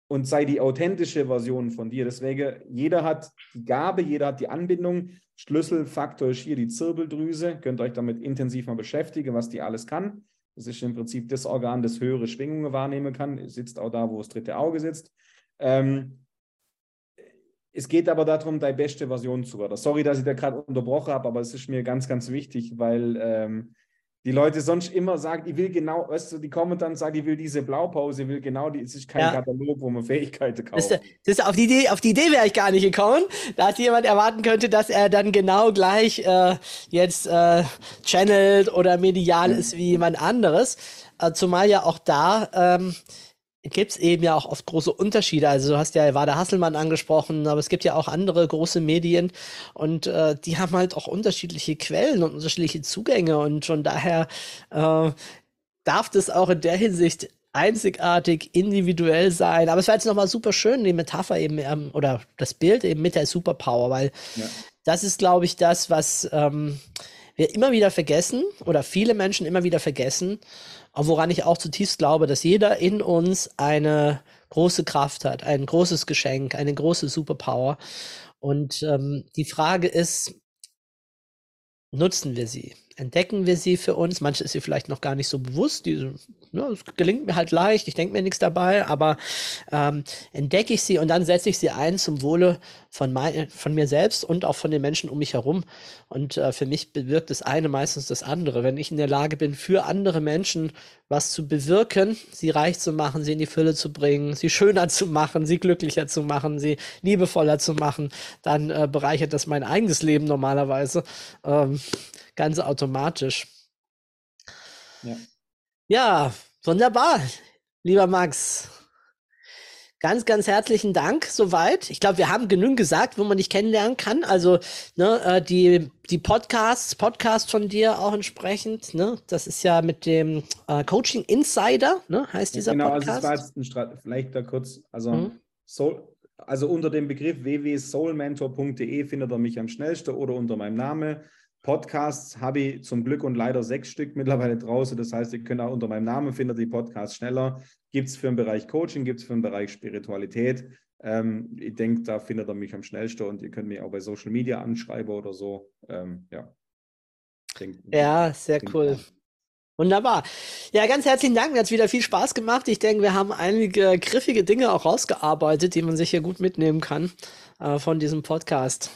und sei die authentische Version von dir. Deswegen, jeder hat die Gabe, jeder hat die Anbindung. Schlüsselfaktor ist hier die Zirbeldrüse. Könnt euch damit intensiv mal beschäftigen, was die alles kann. Das ist im Prinzip das Organ, das höhere Schwingungen wahrnehmen kann. Sitzt auch da, wo das dritte Auge sitzt. Ähm, es geht aber darum, deine beste Version zu werden. Sorry, dass ich da gerade unterbrochen habe, aber es ist mir ganz, ganz wichtig, weil ähm, die Leute sonst immer sagen, ich will genau, weißt du, die kommen dann und sagen, ich will diese Blaupause, ich will genau die, es ist kein ja. Katalog, wo man Fähigkeiten kauft. Das, das, auf die Idee, auf die Idee wäre ich gar nicht gekommen, dass jemand erwarten könnte, dass er dann genau gleich äh, jetzt äh, channelt oder medial mhm. ist wie jemand anderes. Äh, zumal ja auch da ähm, gibt es eben ja auch oft große Unterschiede. Also du hast ja Wada Hasselmann angesprochen, aber es gibt ja auch andere große Medien und äh, die haben halt auch unterschiedliche Quellen und unterschiedliche Zugänge und von daher äh, darf das auch in der Hinsicht einzigartig, individuell sein. Aber es war jetzt nochmal super schön, die Metapher eben ähm, oder das Bild eben mit der Superpower, weil ja. das ist, glaube ich, das, was ähm, wir immer wieder vergessen oder viele Menschen immer wieder vergessen woran ich auch zutiefst glaube, dass jeder in uns eine große Kraft hat, ein großes Geschenk, eine große Superpower. Und ähm, die Frage ist, nutzen wir sie? Entdecken wir sie für uns. Manche ist sie vielleicht noch gar nicht so bewusst. Die, ja, es gelingt mir halt leicht, ich denke mir nichts dabei, aber ähm, entdecke ich sie und dann setze ich sie ein zum Wohle von, mein, von mir selbst und auch von den Menschen um mich herum. Und äh, für mich bewirkt das eine meistens das andere. Wenn ich in der Lage bin, für andere Menschen was zu bewirken, sie reich zu machen, sie in die Fülle zu bringen, sie schöner zu machen, sie glücklicher zu machen, sie liebevoller zu machen, dann äh, bereichert das mein eigenes Leben normalerweise. Ähm, ganz automatisch. Ja. ja, wunderbar, lieber Max. Ganz, ganz herzlichen Dank soweit. Ich glaube, wir haben genügend gesagt, wo man dich kennenlernen kann. Also ne, äh, die, die Podcasts, Podcast von dir auch entsprechend. Ne? Das ist ja mit dem äh, Coaching Insider, ne, heißt dieser genau, Podcast. Genau, also es war jetzt ein vielleicht da kurz, also mhm. Soul, also unter dem Begriff www.soulmentor.de findet er mich am schnellsten oder unter meinem Namen. Podcasts habe ich zum Glück und leider sechs Stück mittlerweile draußen. Das heißt, ihr könnt auch unter meinem Namen finden die Podcasts schneller. Gibt es für den Bereich Coaching, gibt es für den Bereich Spiritualität. Ähm, ich denke, da findet ihr mich am schnellsten und ihr könnt mich auch bei Social Media anschreiben oder so. Ähm, ja. Denk, ja, sehr cool. Wunderbar. Ja, ganz herzlichen Dank. Mir hat wieder viel Spaß gemacht. Ich denke, wir haben einige griffige Dinge auch rausgearbeitet, die man sich hier gut mitnehmen kann äh, von diesem Podcast.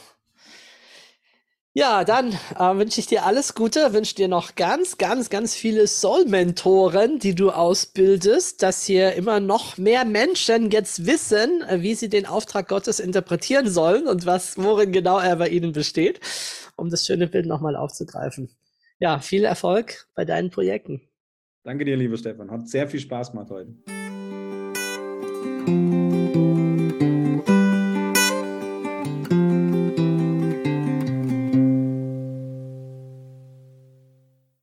Ja, dann äh, wünsche ich dir alles Gute, wünsche dir noch ganz, ganz, ganz viele Soul-Mentoren, die du ausbildest, dass hier immer noch mehr Menschen jetzt wissen, äh, wie sie den Auftrag Gottes interpretieren sollen und was, worin genau er bei ihnen besteht, um das schöne Bild nochmal aufzugreifen. Ja, viel Erfolg bei deinen Projekten. Danke dir, lieber Stefan. Hat sehr viel Spaß gemacht heute.